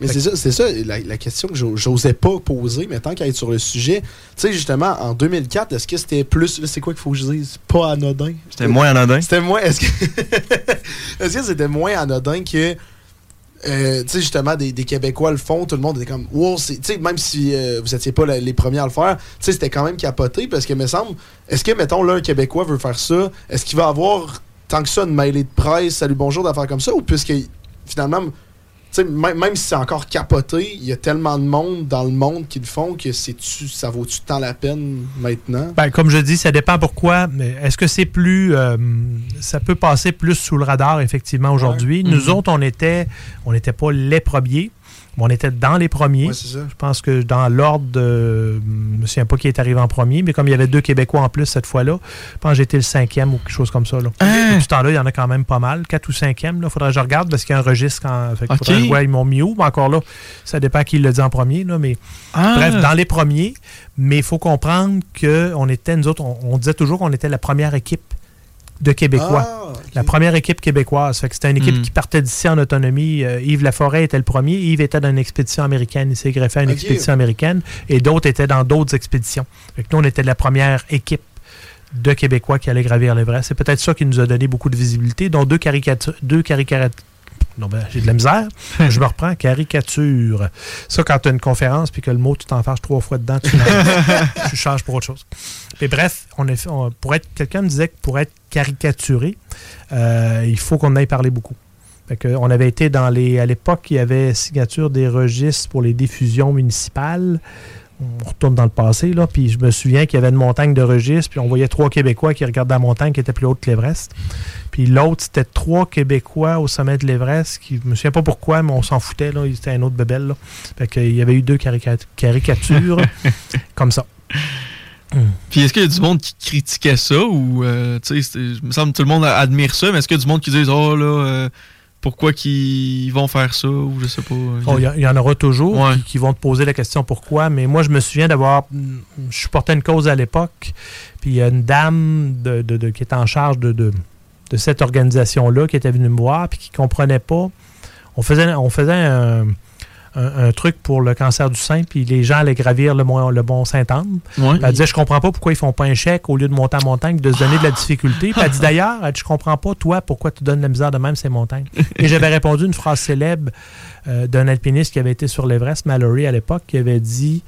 Mais c'est ça, c'est ça la, la question que j'o- j'osais pas poser, mais tant qu'à être sur le sujet, tu sais, justement, en 2004, est-ce que c'était plus. C'est quoi qu'il faut que je dise? Pas anodin? C'était moins anodin. C'était moins. Est-ce que *laughs* est-ce que c'était moins anodin que. Euh, tu sais, justement, des, Québécois le font, tout le monde était comme, wow, tu même si euh, vous étiez pas les premiers à le faire, tu sais, c'était quand même capoté parce que, me semble, est-ce que, mettons, là, un Québécois veut faire ça, est-ce qu'il va avoir tant que ça une mêlée de presse, salut, bonjour, d'affaires comme ça, ou puisque, finalement, même, même si c'est encore capoté, il y a tellement de monde dans le monde qui le font que c'est-tu, ça vaut-tu tant la peine maintenant? Ben, comme je dis, ça dépend pourquoi. Est-ce que c'est plus. euh, ça peut passer plus sous le radar, effectivement, aujourd'hui? Nous Mhm. autres, on était. On n'était pas les premiers. On était dans les premiers. Ouais, c'est ça. Je pense que dans l'ordre de. Je me souviens pas qui est arrivé en premier, mais comme il y avait deux Québécois en plus cette fois-là, je pense que j'étais le cinquième ou quelque chose comme ça. Là. Depuis ce temps-là, il y en a quand même pas mal. Quatre ou cinquième, il faudrait que je regarde parce qu'il y a un registre. En... Fait qu'il Ok. faudrait que je vois, ils m'ont mis où, mais encore là, ça dépend qui le dit en premier. Là, mais Ah. Bref, dans les premiers, mais il faut comprendre qu'on était, nous autres, on, on disait toujours qu'on était la première équipe de Québécois. Ah, La première équipe québécoise. Fait que c'était une équipe Mm. qui partait d'ici en autonomie. Euh, Yves Laforêt était le premier. Yves était dans une expédition américaine. Il s'est greffé à une expédition américaine. Et d'autres étaient dans d'autres expéditions. Fait que nous, on était la première équipe de Québécois qui allait gravir l'Everest. C'est peut-être ça qui nous a donné beaucoup de visibilité, dont deux caricatures. Deux caricatures. Non, ben, j'ai de la misère. *laughs* Je me reprends. Caricature. Ça, quand tu as une conférence puis que le mot, tu t'en fâches trois fois dedans, tu, *laughs* tu changes pour autre chose. Mais bref, on est, fait- on- pour être, quelqu'un me disait que pour être caricaturé, euh, il faut qu'on aille parler beaucoup. Fait que on avait été dans les. À l'époque, il y avait signature des registres pour les diffusions municipales. on retourne dans le passé, là, puis je me souviens qu'il y avait une montagne de registre, puis on voyait trois Québécois qui regardaient la montagne qui était plus haute que l'Everest. Puis l'autre, c'était trois Québécois au sommet de l'Everest, qui, je me souviens pas pourquoi, mais on s'en foutait, là, c'était un autre bebel, là. Fait qu'il y avait eu deux carica- caricatures *laughs* comme ça. Puis est-ce qu'il y a du monde qui critiquait ça ou euh, tu sais, il me semble que tout le monde admire ça, mais est-ce qu'il y a du monde qui dit oh là euh, pourquoi qu'ils vont faire ça ou je sais pas. Oh, Il y, en aura toujours qui, qui vont te poser la question pourquoi, mais moi, je me souviens d'avoir. Je supportais une cause à l'époque, puis il y a une dame de, de- de- qui était en charge de cette organisation-là qui était venue me voir, puis qui comprenait pas. On faisait, on faisait un, un- un truc pour le cancer du sein, puis les gens allaient gravir le, Mont- le Mont Saint-Anne. Ouais. Elle disait Je comprends pas pourquoi ils font pas un chèque au lieu de monter en montagne, de se donner de la difficulté. Puis elle dit d'ailleurs elle dit, Je comprends pas, toi, pourquoi tu donnes la misère de même ces montagnes. *laughs* Et j'avais répondu une phrase célèbre euh, d'un alpiniste qui avait été sur l'Everest, Mallory à l'époque, qui avait dit.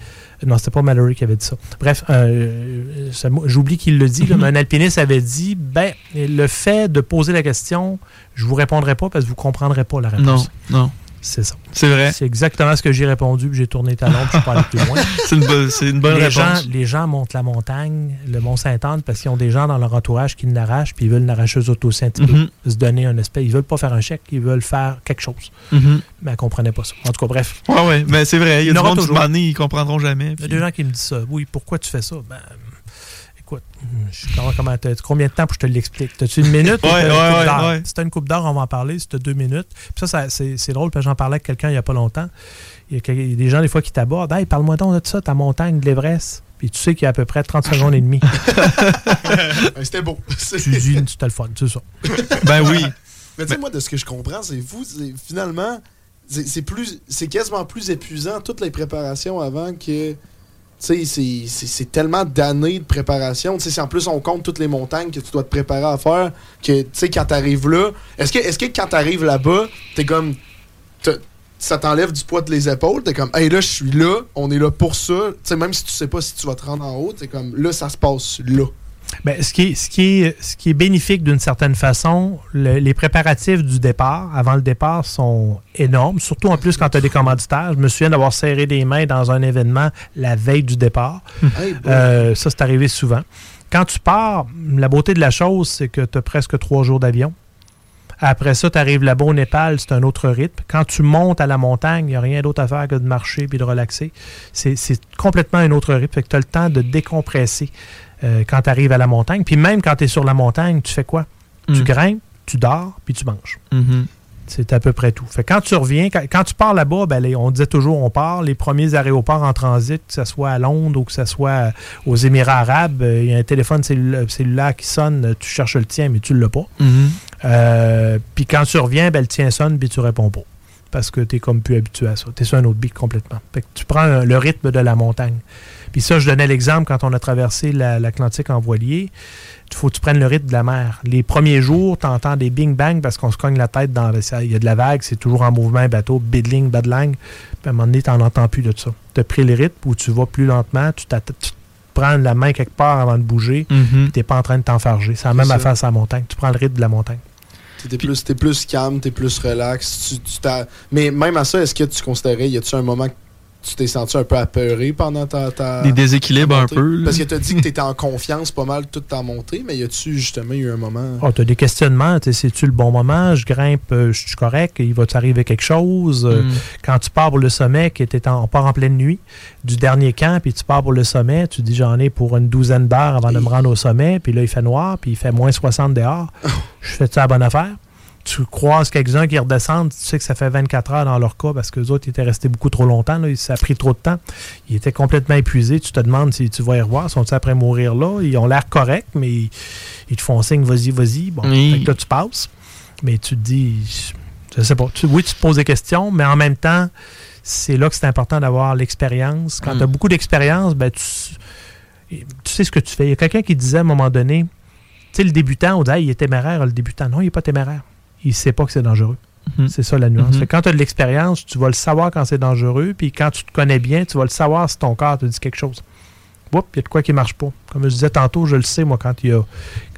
Non, c'était pas Mallory qui avait dit ça. Bref, euh, j'oublie qu'il le dit, là, mais un *laughs* alpiniste avait dit Ben, le fait de poser la question, je vous répondrai pas parce que vous comprendrez pas la réponse. Non, non. C'est ça. C'est vrai. C'est exactement ce que j'ai répondu, puis j'ai tourné talon, puis je suis pas allé plus loin. *laughs* C'est une, bonne- une bonne les réponse. Gens, les gens montent la montagne, le Mont Saint-Anne, parce qu'ils ont des gens dans leur entourage qui l'arrachent, puis ils veulent l'arracher eux autres aussi un petit Mhm. peu. Se donner un espèce. Ils veulent pas faire un chèque, ils veulent faire quelque chose. Mhm. Mais elle comprenait pas ça. En tout cas, bref. Ouais, ouais, mais c'est vrai. Il y a aura monde qui ils comprendront jamais. Il y a des gens qui me disent ça. Oui, pourquoi tu fais ça? Ben, écoute, je sais comment, comment t'as- combien de temps pour que je te l'explique? T'as-tu une minute? ou Ouais, une ouais, coupe ouais. Si t'as une coupe d'heure, on va en parler. Si t'as deux minutes. Puis ça, ça, c'est, c'est drôle, parce que j'en parlais avec quelqu'un il y a pas longtemps. Il y a, quel- il y a des gens, des fois, qui t'abordent. Hey, parle-moi donc de ça, ta montagne de l'Everest. Puis tu sais qu'il y a à peu près 30 secondes et demie. *laughs* Ben, C'était beau. *laughs* tu dis, c'était le fun, c'est ça. Ben oui. Mais tu sais, moi, de ce que je comprends, c'est fou. c'est- Finalement, c'est c'est plus, c'est quasiment plus épuisant toutes les préparations avant que. C'est- tellement d'années de préparation. Si en plus on compte toutes les montagnes que tu dois te préparer à faire, que tu sais, quand t'arrives là, est-ce que, est que quand t'arrives là-bas, t'es comme. Ça t'enlève du poids de les épaules, t'es comme, hey là, je suis là, on est là pour ça. Sais, même si tu sais pas si tu vas te rendre en haut, t'es comme, là, ça se passe là. Ben, ce, qui est, ce, qui est, ce qui est bénéfique d'une certaine façon, le- les préparatifs du départ, avant le départ, sont énormes, surtout en plus quand tu as des commanditaires. Je me souviens d'avoir serré des mains dans un événement la veille du départ. Hey. Euh, ça, c'est arrivé souvent. Quand tu pars, la beauté de la chose, c'est que tu as presque trois jours d'avion. Après ça, tu arrives là-bas au Népal, c'est un autre rythme. Quand tu montes à la montagne, il n'y a rien d'autre à faire que de marcher puis de relaxer. C'est c'est complètement un autre rythme. Fait que tu as le temps de décompresser euh, quand tu arrives à la montagne. Puis même quand tu es sur la montagne, tu fais quoi? Tu Mm. grimpes, tu dors, puis tu manges. Mhm. C'est à peu près tout. Fait quand tu reviens, quand, quand tu pars là-bas, ben, les- on disait toujours on part. Les premiers aéroports en transit, que ce soit à Londres ou que ce soit euh, aux Émirats arabes, euh, il y a un téléphone cellula- cellulaire qui sonne, tu cherches le tien, mais tu ne l'as pas. Mhm. Euh, puis quand tu reviens, ben, le tien sonne, puis tu réponds pas. Parce que tu es comme plus habitué à ça. Tu es sur un autre beat complètement. Fait que tu prends le rythme de la montagne. Puis ça, je donnais l'exemple quand on a traversé la- l'Atlantique en voilier. Il faut que tu prennes le rythme de la mer. Les premiers jours, tu entends des bing-bang parce qu'on se cogne la tête dans. ça- Il y a de la vague, c'est toujours en mouvement, bateau, bidling, badlang. Puis à un moment donné, tu n'en entends plus de ça. Tu as pris le rythme où tu vas plus lentement, tu, tu te prends la main quelque part avant de bouger, Mhm. tu n'es pas en train de t'enfarger. C'est la même ça. affaire sur la montagne. Tu prends le rythme de la montagne. T'es plus, t'es plus calme, t'es plus relax. Tu, tu t'as- Mais même à ça, est-ce que tu considérais, y a-tu un moment que tu t'es senti un peu apeuré pendant ta. ta Des déséquilibres ta un peu, là. Parce que t'as dit que t'étais en *laughs* confiance pas mal toute ta montée, mais y a-tu justement eu un moment? Oh, tu as des questionnements. tu C'est-tu le bon moment? Je grimpe, euh, je suis correct? Il va t'arriver quelque chose? Euh, Mm. Quand tu pars pour le sommet, qui était en, on part en pleine nuit, du dernier camp, puis tu pars pour le sommet, tu dis j'en ai pour une douzaine d'heures avant de me rendre au sommet, puis là il fait noir, puis il fait moins 60 dehors. Je fais ça la bonne affaire? Tu croises quelques-uns qui redescendent, tu sais que ça fait 24 heures dans leur cas parce que les autres étaient restés beaucoup trop longtemps, là, ça a pris trop de temps. Ils étaient complètement épuisés. Tu te demandes si tu vas y revoir, sont-ils après mourir là? Ils ont l'air corrects, mais ils, ils te font signe, vas-y, vas-y. Bon, Oui. fait que là, tu passes, mais tu te dis, je sais pas. Tu- oui, tu te poses des questions, mais en même temps, c'est là que c'est important d'avoir l'expérience. Quand Mm. tu as beaucoup d'expérience, ben, tu, tu sais ce que tu fais. Il y a quelqu'un qui disait à un moment donné, tu sais, le débutant, on dit, il est téméraire, le débutant. Non, il n'est pas téméraire. Il sait pas que c'est dangereux. Mhm. C'est ça la nuance. Mhm. Quand tu as de l'expérience, tu vas le savoir quand c'est dangereux, puis quand tu te connais bien, tu vas le savoir si ton corps te dit quelque chose. Oups, il y a de quoi qui marche pas. Comme je disais tantôt, je le sais, moi, quand il y a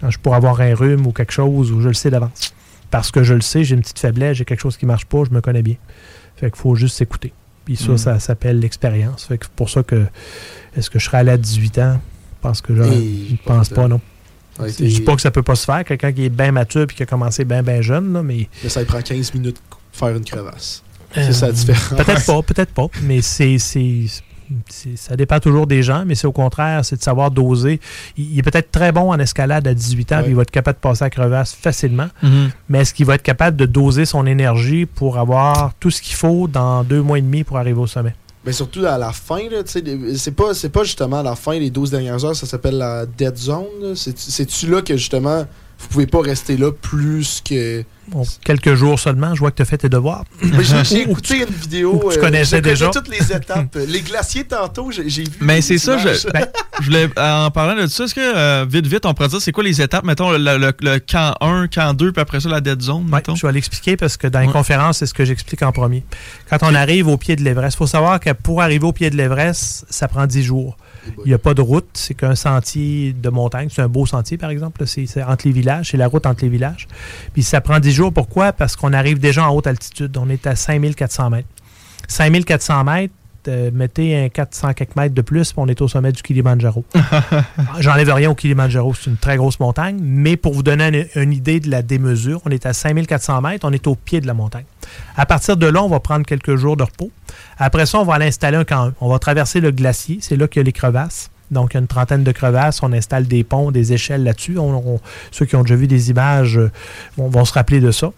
quand je pourrais avoir un rhume ou quelque chose, ou je le sais d'avance. Parce que je le sais, j'ai une petite faiblesse, j'ai quelque chose qui marche pas, je me connais bien. Fait qu'il faut juste s'écouter. Puis ça, Mm. ça s'appelle l'expérience. Fait que c'est pour ça que, est-ce que je serais allé à 18 ans? Je pense que je ne pense pas, non. Je dis pas que ça peut pas se faire. Quelqu'un qui est bien mature puis qui a commencé bien, bien jeune, là, mais... Mais ça lui prend 15 minutes pour faire une crevasse. Euh, C'est ça la différence. Peut-être pas, peut-être pas. Mais c'est, ça dépend toujours des gens, mais c'est au contraire, c'est de savoir doser. Il, il est peut-être très bon en escalade à 18 ans, Ouais. puis il va être capable de passer à crevasse facilement. Mhm. Mais est-ce qu'il va être capable de doser son énergie pour avoir tout ce qu'il faut dans deux mois et demi pour arriver au sommet? Mais surtout à la fin, là, c'est pas, pas justement à la fin, les 12 dernières heures, ça s'appelle la dead zone. C'est-tu là que justement, vous pouvez pas rester là plus que. Bon, quelques jours seulement, je vois que tu as fait tes devoirs. Mais J'ai *laughs* écouté une vidéo. Tu euh, connaissais déjà. toutes les étapes. les glaciers, tantôt, j'ai vu. Mais c'est ça, images. je, je voulais, en parlant de ça, est-ce que, euh, vite, vite, on pourrait dire, c'est quoi les étapes, mettons, le, le- le camp 1, camp 2, puis après ça, la dead zone, Ouais, mettons? je vais l'expliquer parce que dans les Ouais. conférences, c'est ce que j'explique en premier. Quand on arrive au pied de l'Everest, il faut savoir que pour arriver au pied de l'Everest, ça prend 10 jours. Il n'y a pas de route, c'est qu'un sentier de montagne. C'est un beau sentier, par exemple. c'est entre les villages, c'est la route entre les villages. Puis ça prend 10 jours. Pourquoi? Parce qu'on arrive déjà en haute altitude. On est à 5400 mètres. 5400 mètres, euh, mettez un 400 quelques mètres de plus, puis on est au sommet du Kilimanjaro. *laughs* J'enlève rien au Kilimanjaro, c'est une très grosse montagne, mais pour vous donner une, une idée de la démesure, on est à 5400 mètres, on est au pied de la montagne. À partir de là, on va prendre quelques jours de repos. Après ça, on va aller installer un camp 1. On va traverser le glacier, c'est là qu'il y a les crevasses. Donc, il y a une trentaine de crevasses. On installe des ponts, des échelles là-dessus. On- on- ceux qui ont déjà vu des images euh, vont, vont se rappeler de ça.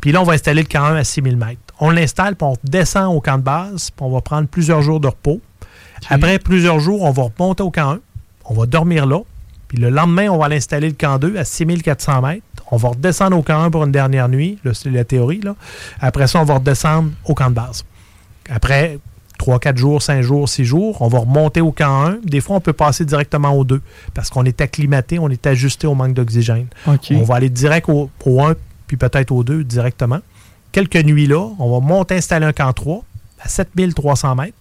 Puis là, on va installer le camp 1 à 6000 mètres. On l'installe, puis on descend au camp de base, puis on va prendre plusieurs jours de repos. Après plusieurs jours, on va remonter au camp 1. On va dormir là. Puis le lendemain, on va aller installer le camp 2 à 6400 mètres. On va redescendre au camp 1 pour une dernière nuit. Là, c'est la théorie. Là. Après ça, on va redescendre au camp de base. Après 3, 4 jours, 5 jours, 6 jours, on va remonter au camp 1. Des fois, on peut passer directement au 2 parce qu'on est acclimaté, on est ajusté au manque d'oxygène. On va aller direct au, au 1 puis peut-être au 2 directement. Quelques nuits là, on va monter installer un camp 3 à 7300 mètres.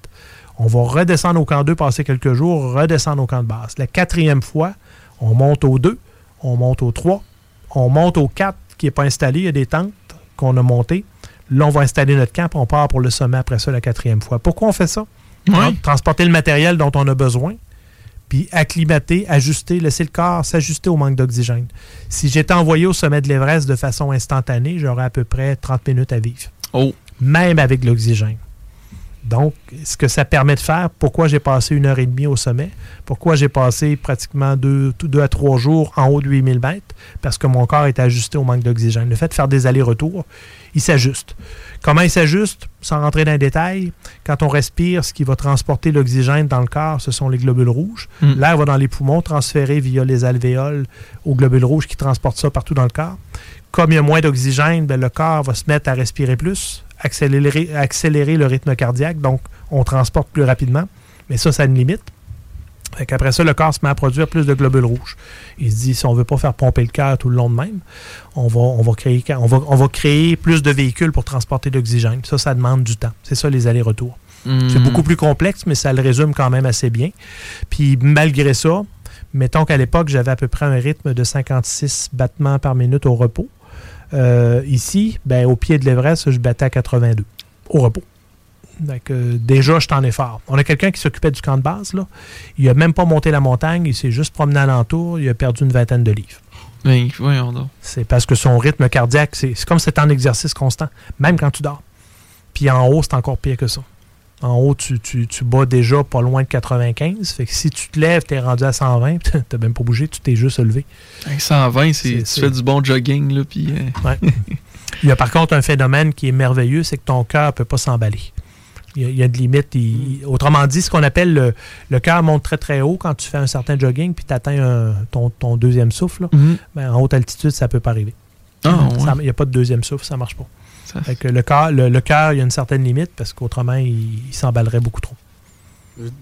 On va redescendre au camp 2, passer quelques jours, redescendre au camp de base. La quatrième fois, on monte au 2, on monte au 3, on monte au 4 qui n'est pas installé. Il y a des tentes qu'on a montées. Là, on va installer notre camp, on part pour le sommet après ça la quatrième fois. Pourquoi on fait ça? Transporter le matériel dont on a besoin, puis acclimater, ajuster, laisser le corps s'ajuster au manque d'oxygène. Si j'étais envoyé au sommet de l'Everest de façon instantanée, j'aurais à peu près 30 minutes à vivre. Oh. Même avec l'oxygène. Donc, ce que ça permet de faire, pourquoi j'ai passé une heure et demie au sommet, pourquoi j'ai passé pratiquement deux, deux à trois jours en haut de 8000 mètres, parce que mon corps est ajusté au manque d'oxygène. Le fait de faire des allers-retours, il s'ajuste. Comment il s'ajuste, sans rentrer dans les détails, quand on respire, ce qui va transporter l'oxygène dans le corps, ce sont les globules rouges. Mm. L'air va dans les poumons, transféré via les alvéoles aux globules rouges qui transportent ça partout dans le corps. Comme il y a moins d'oxygène, ben, le corps va se mettre à respirer plus, accélérer, accélérer le rythme cardiaque, donc on transporte plus rapidement. Mais ça, ça a une limite. Fait Après ça, le corps se met à produire plus de globules rouges. Il se dit, si on ne veut pas faire pomper le cœur tout le long de même, on va, on, va créer, on, va, on va créer plus de véhicules pour transporter l'oxygène. Ça, ça demande du temps. C'est ça, les allers-retours. Mm. C'est beaucoup plus complexe, mais ça le résume quand même assez bien. Puis malgré ça, mettons qu'à l'époque, j'avais à peu près un rythme de 56 battements par minute au repos. Euh, ici, ben, au pied de l'Everest, je battais à 82 au repos. Donc, euh, déjà, je suis en effort. On a quelqu'un qui s'occupait du camp de base. Là. Il n'a même pas monté la montagne, il s'est juste promené alentour, il a perdu une vingtaine de livres. Ben. C'est parce que son rythme cardiaque, c'est c'est comme si c'était en exercice constant, même quand tu dors. Puis en haut, c'est encore pire que ça. En haut, tu, tu, tu bats déjà pas loin de 95. Fait que si tu te lèves, tu es rendu à 120, tu n'as même pas bougé, tu t'es juste levé. Hey, 120, c'est, C'est- tu fais du bon jogging, là, puis... euh, Ouais. *laughs* Il y a par contre un phénomène qui est merveilleux, c'est que ton cœur ne peut pas s'emballer. Il y, a, il y a. Il- il- autrement dit, ce qu'on appelle le, le cœur monte très très haut quand tu fais un certain jogging puis tu atteins ton, ton deuxième souffle. là. Mhm. Ben, en haute altitude, ça peut pas arriver. Ah, Ça-. Il n'y a pas de deuxième souffle, ça marche pas. Ça- Fait que le cœur, le, le cœur, il y a une certaine limite parce qu'autrement, il, il s'emballerait beaucoup trop.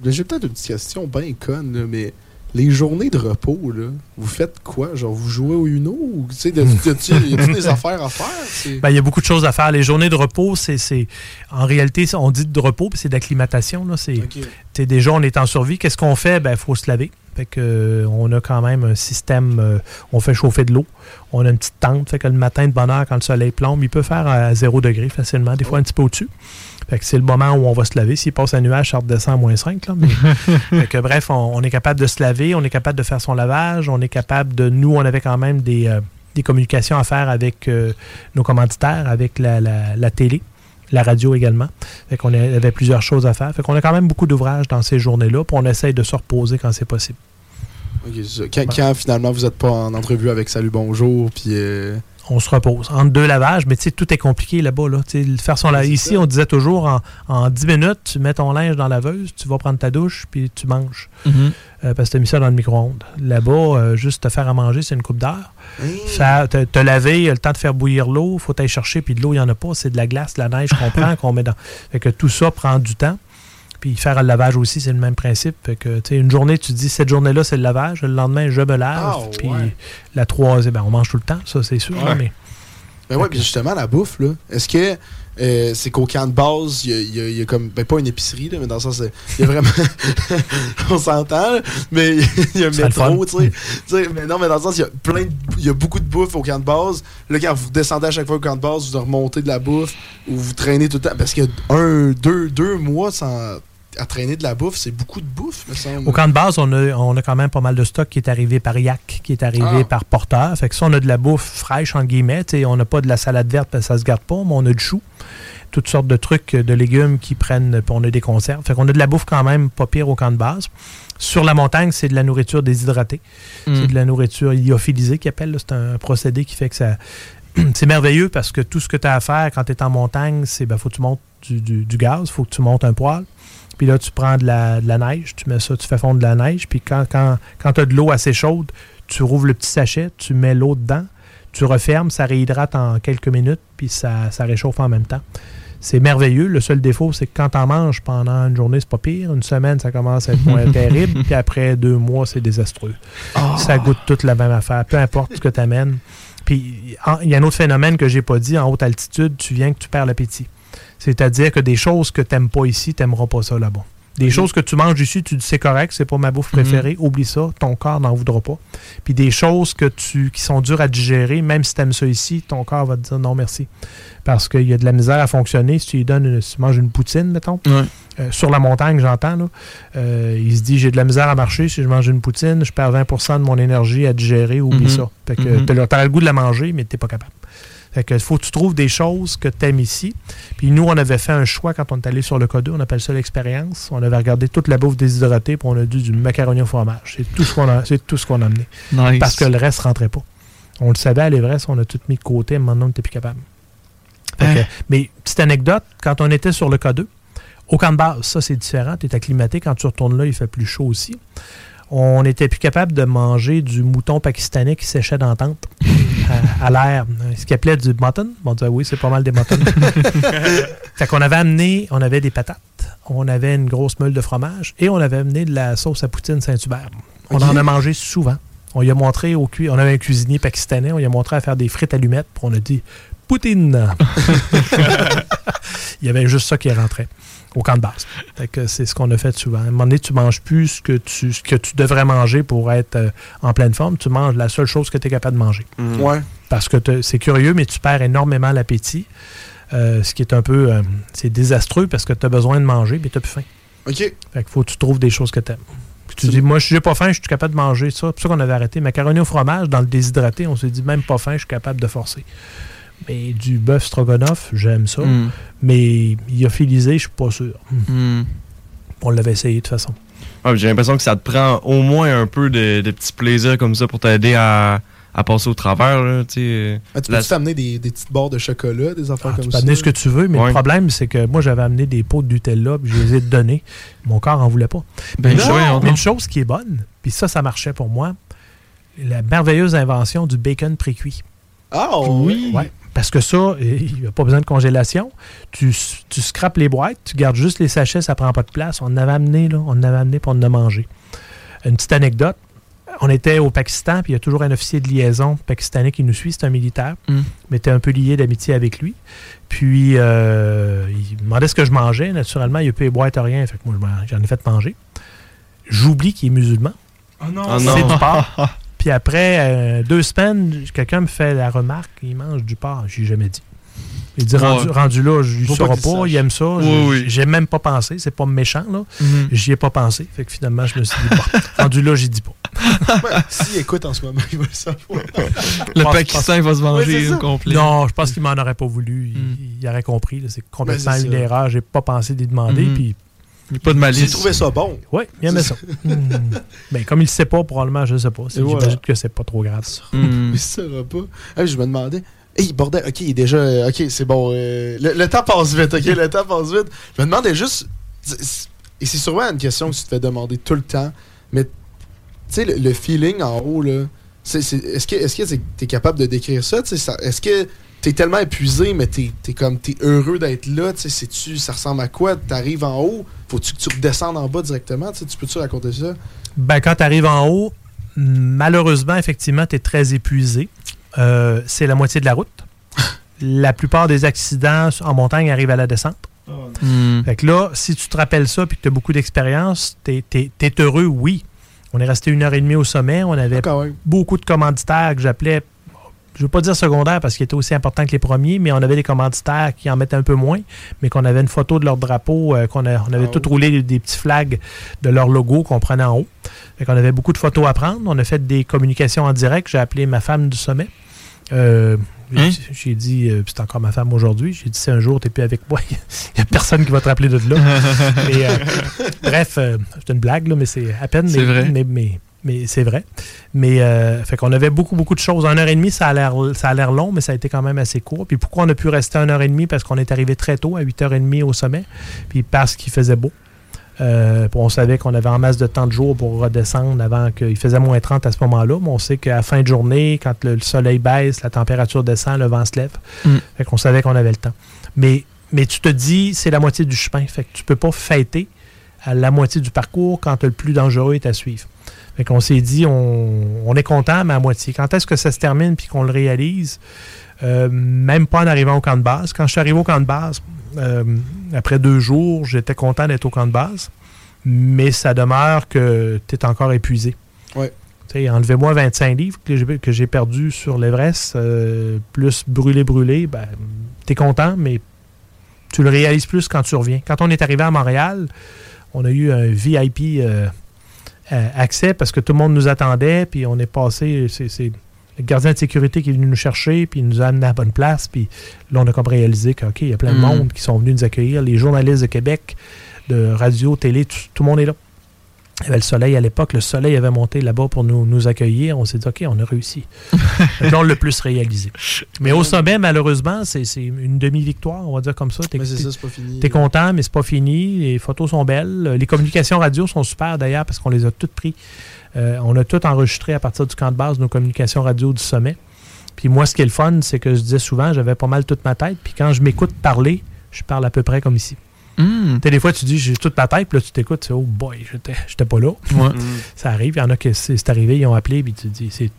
J'ai peut-être une petite question bien conne, mais les journées de repos, là, vous faites quoi? Genre, vous jouez au Uno? Ou, de- de- y *laughs* des affaires à faire? Ben, il y a beaucoup de choses à faire. Les journées de repos, c'est, en réalité, on dit de repos, puis c'est d'acclimatation. Là. C'est, Ok. tu sais, déjà, on est en survie. Qu'est-ce qu'on fait? Ben, il faut se laver. Fait que, euh, on a quand même un système, euh, on fait chauffer de l'eau. On a une petite tente. Fait que le matin de bonne heure, quand le soleil plombe, il peut faire à 0 degré facilement, des fois un petit peu au-dessus. Fait que c'est le moment où on va se laver. S'il passe un nuage, ça redescend à moins 5. Là, mais- *laughs* Fait que, bref, on, on est capable de se laver, on est capable de faire son lavage, on est capable de. Nous, on avait quand même des, euh, des communications à faire avec euh, nos commanditaires, avec la, la- la télé, la radio également. Fait qu'on avait plusieurs choses à faire. Fait qu'on a quand même beaucoup d'ouvrages dans ces journées-là, puis on essaye de se reposer quand c'est possible. Ok, c'est ça. quand, quand, finalement vous n'êtes pas en entrevue avec Salut Bonjour, puis. euh, on se repose. Entre deux lavages, mais tu sais, tout est compliqué là-bas. Là. Faire son la- Ici, on disait toujours en, en 10 minutes, tu mets ton linge dans la laveuse, tu vas prendre ta douche, puis tu manges. Mhm. Euh, parce que tu as mis ça dans le micro-ondes. Là-bas, euh, juste te faire à manger, c'est une coupe d'heure. Faire- Te, te laver, le temps de faire bouillir l'eau, faut aller chercher, puis de l'eau, il n'y en a pas. C'est de la glace, de la neige qu'on *laughs* prend, qu'on met dans. Fait que tout ça prend du temps. Puis faire le lavage aussi, c'est le même principe. Fait que, tu sais, une journée, tu dis, cette journée-là, c'est le lavage. Le lendemain, je me lave. Ah, puis ouais. la troisième, ben, on mange tout le temps, ça, c'est sûr. Ouais. Mais Ben ouais, puis justement, la bouffe, là, est-ce que euh, c'est qu'au camp de base, il y a, y y comme. Ben, pas une épicerie, là, mais dans le sens, il y a vraiment. *laughs* on s'entend, mais *laughs* il y a un métro, tu sais. Tu sais. Mais non, mais dans le sens, il y a plein de- Il y a beaucoup de bouffe au camp de base. Là, quand vous descendez à chaque fois au camp de base, vous remontez de la bouffe ou vous traînez tout le temps. Parce qu'il y a un, deux, deux mois sans. À traîner de la bouffe, c'est beaucoup de bouffe, me semble. Au camp de base, on a, on a quand même pas mal de stock qui est arrivé par yak, qui est arrivé Ah. par porteur. Fait que ça, on a de la bouffe fraîche, entre guillemets. Sais, on n'a pas de la salade verte parce que ça se garde pas, mais on a du chou. Toutes sortes de trucs, de légumes qui prennent, puis on a des conserves. Fait qu'on a de la bouffe quand même pas pire au camp de base. Sur la montagne, c'est de la nourriture déshydratée. Mm. C'est de la nourriture lyophilisée qu'ils appellent. C'est un procédé qui fait que ça. *clears throat* c'est merveilleux parce que tout ce que tu as à faire quand tu es en montagne, c'est ben, faut que tu montes du, du- du gaz, faut que tu montes un poêle. Puis là, tu prends de la, de la neige, tu mets ça, tu fais fondre de la neige. Puis quand, quand, quand tu as de l'eau assez chaude, tu rouvres le petit sachet, tu mets l'eau dedans, tu refermes, ça réhydrate en quelques minutes, puis ça, ça réchauffe en même temps. C'est merveilleux. Le seul défaut, c'est que quand tu en manges pendant une journée, c'est pas pire. Une semaine, ça commence à être moins *laughs* terrible. Puis après deux mois, c'est désastreux. Ça goûte toute la même affaire. Peu importe ce que tu amènes. Puis il y a un autre phénomène que j'ai pas dit. En haute altitude, tu viens que tu perds l'appétit. C'est-à-dire que des choses que tu n'aimes pas ici, tu n'aimeras pas ça là-bas. Des choses que tu manges ici, tu dis c'est correct, c'est pas ma bouffe préférée, oublie ça, ton corps n'en voudra pas. Puis des choses que tu, qui sont dures à digérer, même si tu aimes ça ici, ton corps va te dire non merci. Parce qu'il y a de la misère à fonctionner. Si tu lui donnes, une- si tu manges une poutine, mettons, euh, sur la montagne, j'entends, là, euh, il se dit j'ai de la misère à marcher, si je mange une poutine, je perds 20% de mon énergie à digérer, oublie Mhm. ça. Fait que Mhm. le- t'as le goût de la manger, mais t'es pas capable. Fait que faut que tu trouves des choses que tu aimes ici. Puis nous, on avait fait un choix quand on est allé sur le K2, on appelle ça l'expérience. On avait regardé toute la bouffe déshydratée, puis on a dû du macaroni au fromage. C'est tout ce qu'on a, c'est tout ce qu'on a amené. Nice. Parce que le reste rentrait pas. On le savait à l'Everest, on a tout mis de côté, maintenant on n'était plus capable. Que- Hein? mais petite anecdote, quand on était sur le K2, au camp de base, ça c'est différent, tu es acclimaté, quand tu retournes là, il fait plus chaud aussi. On n'était plus capable de manger du mouton pakistanais qui séchait dans la tente à, *laughs* à l'air. Ce qu'il appelait du mutton. On disait oui, c'est pas mal des muttons. *laughs* fait qu'on avait amené, on avait des patates, on avait une grosse meule de fromage et on avait amené de la sauce à poutine Saint-Hubert. On en a mangé souvent. On lui a montré au cui- on avait un cuisinier pakistanais, on lui a montré à faire des frites allumettes, puis on a dit poutine. *laughs* Il y avait juste ça qui rentrait au camp de base. Fait que c'est ce qu'on a fait souvent. À un moment donné, tu manges plus ce que tu, ce que tu devrais manger pour être euh, en pleine forme. Tu manges la seule chose que tu es capable de manger. Mm. Ouais. Parce que c'est curieux, mais tu perds énormément l'appétit. Euh, ce qui est un peu... euh, c'est désastreux parce que tu as besoin de manger, mais tu n'as plus faim. OK. Fait qu'il faut que tu trouves des choses que tu aimes. Puis tu dis, moi, je n'ai pas faim, je suis capable de manger ça. C'est pour ça qu'on avait arrêté. Macaroni au fromage, dans le déshydraté, on s'est dit, même pas faim, je suis capable de forcer. Mais du bœuf stroganoff, j'aime ça. Mm. Mais lyophilisé, je suis pas sûr. Mm. On l'avait essayé de toute façon. Ah, J'ai l'impression que ça te prend au moins un peu de, de petits plaisirs comme ça pour t'aider à, à passer au travers. Là, tu. Ah, tu La- peux t'amener des, des petites barres de chocolat, des affaires comme Tu peux ça? amener ce que tu veux, mais Ouais. le problème, c'est que moi, j'avais amené des pots de Nutella, puis je les ai donnés. Mon corps en voulait pas. Ben, mais, mais une chose qui est bonne, puis ça, ça marchait pour moi, la merveilleuse invention du bacon précuit. Ah, Oui. Ouais. Parce que ça, *laughs* il n'y a pas besoin de congélation. Tu, tu scrapes les boîtes, tu gardes juste les sachets, ça prend pas de place. On en avait amené, là. On en avait amené, on en a mangé. Une petite anecdote. On était au Pakistan, puis il y a toujours un officier de liaison pakistanais qui nous suit, c'est un militaire. Mm. Mais tu un peu lié d'amitié avec lui. Puis, euh, il me demandait ce que je mangeais. Naturellement, il n'y a pas les boîtes, rien. Fait que moi, j'en ai fait manger. J'oublie qu'il est musulman. Oh non. Ah C'est non. du porc. *laughs* Puis après euh, deux semaines, quelqu'un me fait la remarque, il mange du porc. J'ai jamais dit. Il dit, rendu, Ouais. rendu là, je ne Faut pas il aime ça. Oui, J'ai- oui. J'ai même pas pensé, c'est pas méchant, là. Mhm. J'y ai pas pensé. Fait que finalement, je me suis dit, bon, *laughs* rendu là, j'y dis pas. Ouais, *laughs* S'il écoute en ce moment, il va le savoir. Le pense- Pakistan il va se au complet. Non, je pense qu'il m'en aurait pas voulu. Il, il aurait compris. C'est complètement une erreur. J'ai pas pensé d'y demander. Mhm. Puis, pas de J'ai malice. trouvé ça bon. oui, il aimait ça. *laughs* Hmm. Ben, comme il le sait pas, probablement, je sais pas. C'est- Et voilà. J'imagine que c'est pas trop grave. *laughs* Hmm. Mais ça va pas. Ah, je me demandais. Hey, bordel, ok, il est déjà. euh, Ok, c'est bon. euh, le, le temps passe vite, ok, le temps passe vite. Je me demandais juste. Et c'est sûrement une question que tu te fais demander tout le temps. Mais, tu sais, le, le feeling en haut, là. c'est- c'est- Est-ce que est-ce que tu es capable de décrire ça? tu sais, ça Est-ce que t'es tellement épuisé, mais t'es es comme t'es heureux d'être là? tu sais, sais-tu, ça ressemble à quoi? T'arrives en haut, faut-tu que tu redescendes en bas directement? Tu sais, tu peux-tu raconter ça? Ben, quand tu arrives en haut, malheureusement, effectivement, tu es très épuisé. Euh, c'est la moitié de la route. *laughs* la plupart des accidents en montagne arrivent à la descente. Hmm. Fait que là, si tu te rappelles ça et que tu as beaucoup d'expérience, tu es, heureux, oui. On est resté une heure et demie au sommet. On avait même. beaucoup de commanditaires que j'appelais, je ne veux pas dire secondaires parce qu'ils étaient aussi importants que les premiers, mais on avait des commanditaires qui en mettaient un peu moins, mais qu'on avait une photo de leur drapeau, euh, qu'on on avait Ah tout roulé des, petits flags de leur logo qu'on prenait en haut. Fait qu'on avait beaucoup de photos à prendre. On a fait des communications en direct. J'ai appelé ma femme du sommet. Euh, j'ai- Hein? J'ai dit, euh, c'est encore ma femme aujourd'hui, j'ai dit si un jour tu n'es plus avec moi, *laughs* il n'y a personne qui va te rappeler de là. *laughs* Mais, euh, bref, c'est une blague, là, mais c'est à peine. C'est mais- vrai. Mais, mais, mais c'est vrai. Mais euh, fait qu'on avait beaucoup, beaucoup de choses. En heure et demie, ça a l'air ça a l'air long, mais ça a été quand même assez court. Puis pourquoi on a pu rester une heure et demie? Parce qu'on est arrivé très tôt, à 8h30 au sommet, puis parce qu'il faisait beau. Euh, on savait qu'on avait en masse de temps de jour pour redescendre avant qu'il faisait moins 30 à ce moment-là. Mais on sait qu'à fin de journée, quand le, le soleil baisse, la température descend, le vent se lève. Mm. Fait qu'on savait qu'on avait le temps. Mais, mais tu te dis, c'est la moitié du chemin. Fait que tu peux pas fêter à la moitié du parcours quand le plus dangereux est à suivre. Fait qu'on s'est dit, on, on est content, mais à moitié. Quand est-ce que ça se termine puis qu'on le réalise? Euh, même pas en arrivant au camp de base. Quand je suis arrivé au camp de base, euh, après deux jours, j'étais content d'être au camp de base, mais ça demeure que tu es encore épuisé. Ouais. Enlevez-moi 25 livres que j'ai- que j'ai perdu sur l'Everest, euh, plus brûlé, brûlé, ben, tu es content, mais tu le réalises plus quand tu reviens. Quand on est arrivé à Montréal, on a eu un VIP euh, accès parce que tout le monde nous attendait, puis on est passé, c'est c'est le gardien de sécurité qui est venu nous chercher, puis il nous a amené à la bonne place, puis là, on a comme réalisé qu'il y a plein de Mm. monde qui sont venus nous accueillir, les journalistes de Québec, de radio, télé, tout, tout le monde est là. Il y avait le soleil à l'époque, le soleil avait monté là-bas pour nous, nous accueillir. On s'est dit, OK, on a réussi. *laughs* Là, on l'a plus réalisé. Mais au sommet, malheureusement, c'est une demi-victoire, on va dire comme ça. T'es Mais c'est t'es- ça, c'est pas fini. t'es content, mais c'est pas fini. Les photos sont belles. Les communications radio sont super d'ailleurs parce qu'on les a toutes pris. Euh, on a tout enregistré à partir du camp de base, nos communications radio du sommet. Puis moi, ce qui est le fun, c'est que je disais souvent, j'avais pas mal toute ma tête. Puis quand je m'écoute parler, je parle à peu près comme ici. Hmm. Des fois, tu dis, j'ai toute ma tête, puis là, tu t'écoutes, oh boy, j'étais pas là. Ouais. *laughs* Ça arrive, il y en a que c'est arrivé, ils ont appelé, puis tu dis, c'est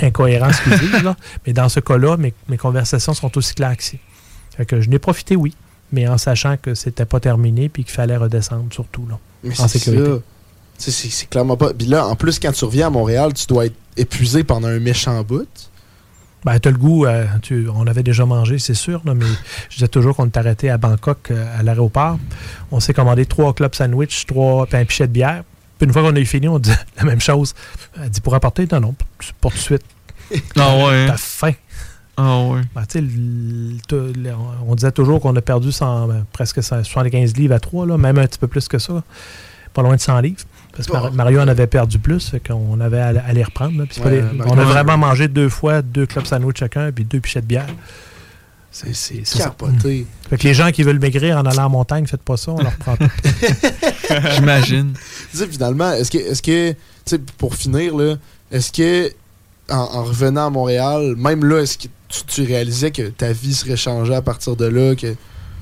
incohérent ce qu'ils *laughs* disent, là. Mais dans ce cas-là, mes, mes conversations sont aussi claires que c'est. Fait que je n'ai profité, oui, mais en sachant que c'était pas terminé, puis qu'il fallait redescendre, surtout, là, Mais en c'est sécurité. c'est clairement pas. Puis là, en plus, quand tu reviens à Montréal, tu dois être épuisé pendant un méchant bout. Ben, t'as le goût, euh, tu- on avait déjà mangé, c'est sûr, là, mais je disais toujours qu'on est arrêté à Bangkok, euh, à l'aéroport. On s'est commandé trois clubs sandwich, trois puis un pichet de bière. Puis une fois qu'on a eu fini, on dit la même chose. Elle dit pour apporter, non, non, pour tout de suite. Ah ouais. T'as faim. Ah ouais. Ben, tu sais, le- le- le- on disait toujours qu'on a perdu 100, ben, presque 100 75 livres à trois, là, même un petit peu plus que ça. Pas loin de 100 livres. Parce que Mar- Mario en avait perdu plus, fait qu'on avait à, à les reprendre. là. Pas Ouais, les- on a vraiment mangé deux fois deux clubs sandwich chacun, puis deux pichets de bière. C'est capoté. Fait que les gens qui veulent maigrir en allant en montagne, faites pas ça, on leur prend tout. *laughs* J'imagine. Finalement, est-ce que, est-ce que, tu sais, pour finir, là, est-ce que, en, en revenant à Montréal, même là, est-ce que tu, tu réalisais que ta vie serait changée à partir de là, que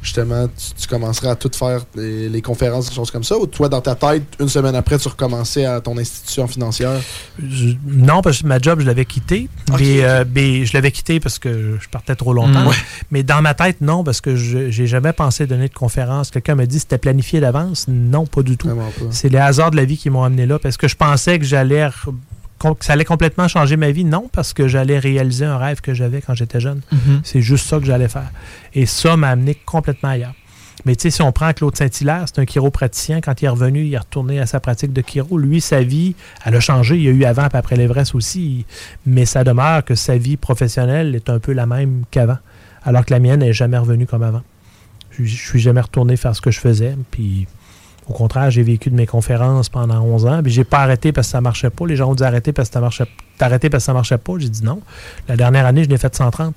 justement, tu, tu commencerais à tout faire, les, les conférences, des choses comme ça, ou toi, dans ta tête, une semaine après, tu recommençais à ton institution financière? Je- non, parce que ma job, je l'avais quitté. Mais, euh, mais je l'avais quitté parce que je partais trop longtemps. Mm. Ouais. Mais dans ma tête, non, parce que je j'ai jamais pensé donner de conférence. Quelqu'un m'a dit c'était planifié d'avance? Non, pas du tout. C'est les hasards de la vie qui m'ont amené là parce que je pensais que j'allais que ça allait complètement changer ma vie? Non, parce que j'allais réaliser un rêve que j'avais quand j'étais jeune. Mhm. C'est juste ça que j'allais faire. Et ça m'a amené complètement ailleurs. Mais tu sais, si on prend Claude Saint-Hilaire, c'est un chiropraticien. Quand il est revenu, il est retourné à sa pratique de chiro. Lui, sa vie, elle a changé. Il y a eu avant et après l'Everest aussi. Mais ça demeure que sa vie professionnelle est un peu la même qu'avant. Alors que la mienne n'est jamais revenue comme avant. Je je suis jamais retourné faire ce que je faisais. Puis, au contraire, j'ai vécu de mes conférences pendant 11 ans. Puis, j'ai pas arrêté parce que ça marchait pas. Les gens ont dit arrêter parce que ça marchait T'as arrêté parce que ça marchait pas. J'ai dit non. La dernière année, je l'ai fait 130.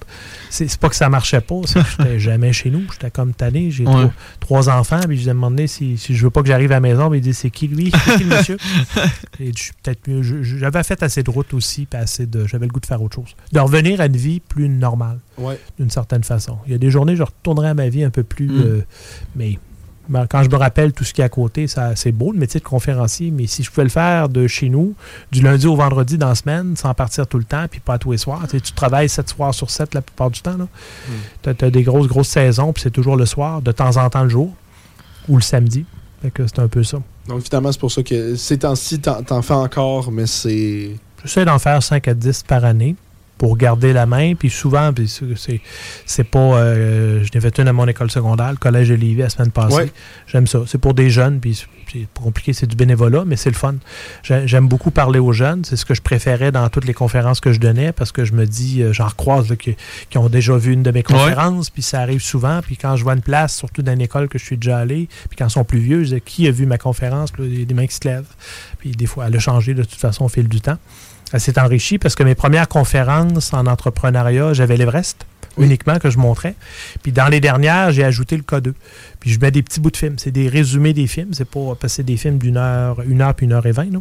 C'est pas que ça marchait pas, c'est que j'étais *laughs* jamais chez nous. J'étais comme tanné. J'ai Ouais. trois, trois enfants. Puis je lui ai demandé si, si je veux pas que j'arrive à la maison. Puis il dit c'est qui lui? C'est qui le monsieur? *laughs* Et je suis peut-être mieux. J'avais fait assez de route aussi. Puis assez de. J'avais le goût de faire autre chose. De revenir à une vie plus normale. Ouais. D'une certaine façon. Il y a des journées, je retournerai à ma vie un peu plus. Mm. euh, mais ben, quand je me rappelle tout ce qui est à côté, ça, c'est beau le métier de conférencier, mais si je pouvais le faire de chez nous, du lundi au vendredi dans la semaine, sans partir tout le temps, puis pas tous les soirs. Tu, sais, tu travailles 7 soirs sur 7 la plupart du temps. Tu as, des grosses, grosses saisons, puis c'est toujours le soir, de temps en temps le jour, ou le samedi. Fait que c'est un peu ça. Donc, finalement, c'est pour ça que ces temps-ci, t'en t'en fais encore, mais c'est. J'essaie d'en faire 5 à 10 par année pour garder la main. Puis souvent, puis c'est- c'est pas. euh, je n'ai fait une à mon école secondaire, le collège de Lévis la semaine passée. Ouais. J'aime ça. C'est pour des jeunes, puis c'est compliqué, c'est du bénévolat, mais c'est le fun. J'ai- J'aime beaucoup parler aux jeunes. C'est ce que je préférais dans toutes les conférences que je donnais parce que je me dis, euh, j'en recroise là, qui, qui ont déjà vu une de mes conférences, puis ça arrive souvent. Puis quand je vois une place, surtout dans une école que je suis déjà allé, puis quand ils sont plus vieux, je dis, qui a vu ma conférence? Là, il y a des mains qui se lèvent. Puis des fois, elle a changé de toute façon au fil du temps. Elle s'est enrichie parce que mes premières conférences en entrepreneuriat, j'avais l'Everest uniquement que je montrais. Puis dans les dernières, j'ai ajouté le K2. Puis je mets des petits bouts de films. C'est des résumés des films. C'est pas c'est des films d'une heure, une heure puis une heure et vingt. là.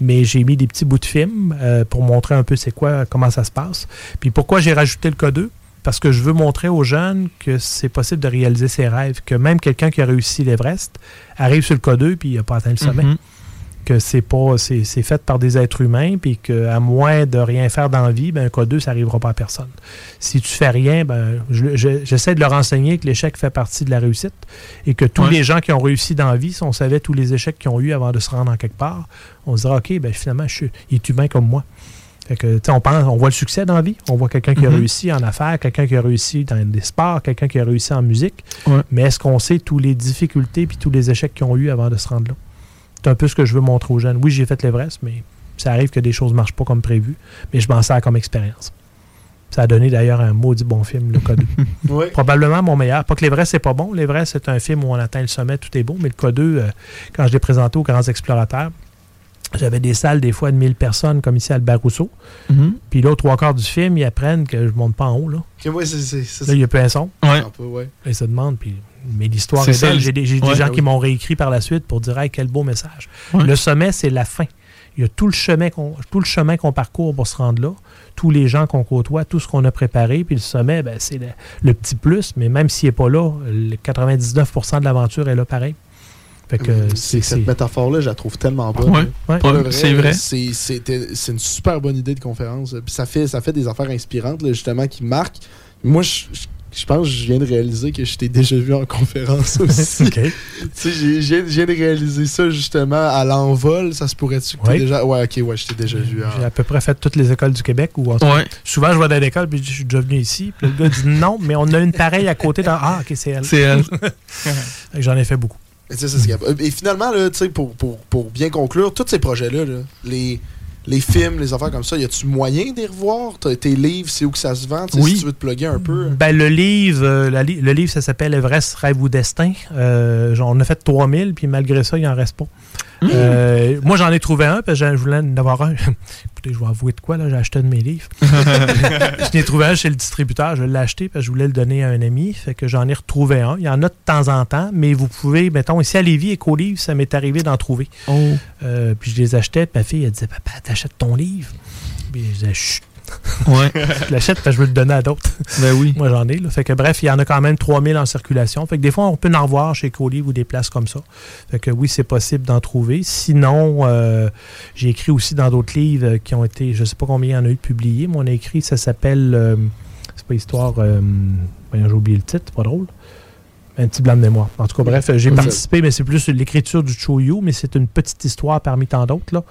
Mais j'ai mis des petits bouts de films euh, pour montrer un peu c'est quoi, comment ça se passe. Puis pourquoi j'ai rajouté le K2? Parce que je veux montrer aux jeunes que c'est possible de réaliser ses rêves. Que même quelqu'un qui a réussi l'Everest arrive sur le K2 puis il n'a pas atteint le sommet Mhm. Que c'est pas c'est fait par des êtres humains puis qu'à moins de rien faire dans la vie, ben un cas 2 ça n'arrivera pas à personne. Si tu fais rien, ben je- je- j'essaie de leur enseigner que l'échec fait partie de la réussite et que tous Ouais. les gens qui ont réussi dans la vie, si on savait tous les échecs qu'ils ont eu avant de se rendre en quelque part, on se dirait OK, ben finalement je suis il est humain comme moi. Fait que, tu sais, on pense, on voit le succès dans la vie. On voit quelqu'un qui a Mhm. réussi en affaires, quelqu'un qui a réussi dans des sports, quelqu'un qui a réussi en musique. Ouais. Mais est-ce qu'on sait tous les difficultés puis tous les échecs qu'ils ont eu avant de se rendre là? C'est un peu ce que je veux montrer aux jeunes. Oui, j'ai fait l'Everest, mais ça arrive que des choses ne marchent pas comme prévu. Mais je m'en sers comme expérience. Ça a donné d'ailleurs un maudit bon film, le K2. *laughs* Ouais. Probablement mon meilleur. Pas que l'Everest, c'est pas bon. L'Everest, c'est un film où on atteint le sommet, tout est beau. Mais le K2, euh, quand je l'ai présenté aux grands explorateurs, j'avais des salles des fois de 1000 personnes, comme ici à Albert Rousseau. Mhm. Puis là, trois quarts du film, ils apprennent que je monte pas en haut. Là, Ok, ouais, c'est- c'est- c'est- là il y a plus un son. Ouais. un peu, ouais. Ils se demandent, puis, mais l'histoire C'est est, belle. le- J'ai des, gens qui oui. m'ont réécrit par la suite pour dire hey, quel beau message. Ouais. Le sommet, c'est la fin. Il y a tout le chemin qu'on tout le chemin qu'on parcourt pour se rendre là, tous les gens qu'on côtoie, tout ce qu'on a préparé, puis le sommet, ben, c'est le, le petit plus, mais même s'il n'est pas là, le 99% de l'aventure est là pareil. Fait que c'est cette métaphore-là, je la trouve tellement bonne. Ouais. ouais. C'est vrai. C'est une super bonne idée de conférence. Puis ça fait, ça fait des affaires inspirantes, là, justement, qui marquent. Moi, je, je- je pense que je viens de réaliser que je t'ai déjà vu en conférence *laughs* aussi. OK. tu sais, j'ai- j'ai- je viens de réaliser ça, justement, à l'envol. Ça se pourrait-tu que Ouais. déjà... Ouais, OK, ouais, je t'ai déjà vu. en- J'ai à peu près fait toutes les écoles du Québec. Ou en tout cas, Ouais. Souvent, je vais dans l'école, puis je suis déjà venu ici. Puis le gars dit non, mais on a une pareille à côté. Dans... Ah, OK, c'est elle. C'est elle. *laughs* J'en ai fait beaucoup. Et, tu sais, ça, capable. Et finalement, là, tu sais, pour, pour, pour bien conclure, tous ces projets-là, là, les, les films, les affaires comme ça, y a-tu moyen d'y revoir? T'as- Tes livres, c'est où que ça se vend? Oui. Si tu veux te plugger un peu. Ben, le livre, euh, la li- le livre, ça s'appelle Everest, Rêve ou Destin. Euh, genre, on a fait 3000, puis malgré ça, il en reste pas. Euh, moi, j'en ai trouvé un, parce que je voulais en avoir un. Écoutez, je vais avouer de quoi, là, j'ai acheté de mes livres. *laughs* je n'ai trouvé un chez le distributeur, je l'ai acheté, parce que je voulais le donner à un ami, fait que j'en ai retrouvé un. Il y en a de temps en temps, mais vous pouvez, mettons, ici à Lévis, Éco-Livre, ça m'est arrivé d'en trouver. Oh. Euh, puis je les achetais, puis ma fille, elle disait, papa, t'achètes ton livre. Puis je disais, chut. Ouais. je *laughs* l'achète parce que je veux le donner à d'autres. Ben oui. Moi, j'en ai. Là. Fait que bref, il y en a quand même 3000 en circulation. Fait que des fois, on peut en revoir chez Colivre ou des places comme ça. Fait que oui, c'est possible d'en trouver. Sinon, euh, j'ai écrit aussi dans d'autres livres qui ont été, je sais pas combien il y en a eu de publiés, mais on a écrit, ça s'appelle, euh, c'est pas histoire, euh, j'ai oublié le titre, c'est pas drôle. Un petit blanc de mémoire. En tout cas, bref, j'ai participé, mais c'est plus l'écriture du Choyu, mais c'est une petite histoire parmi tant d'autres. là.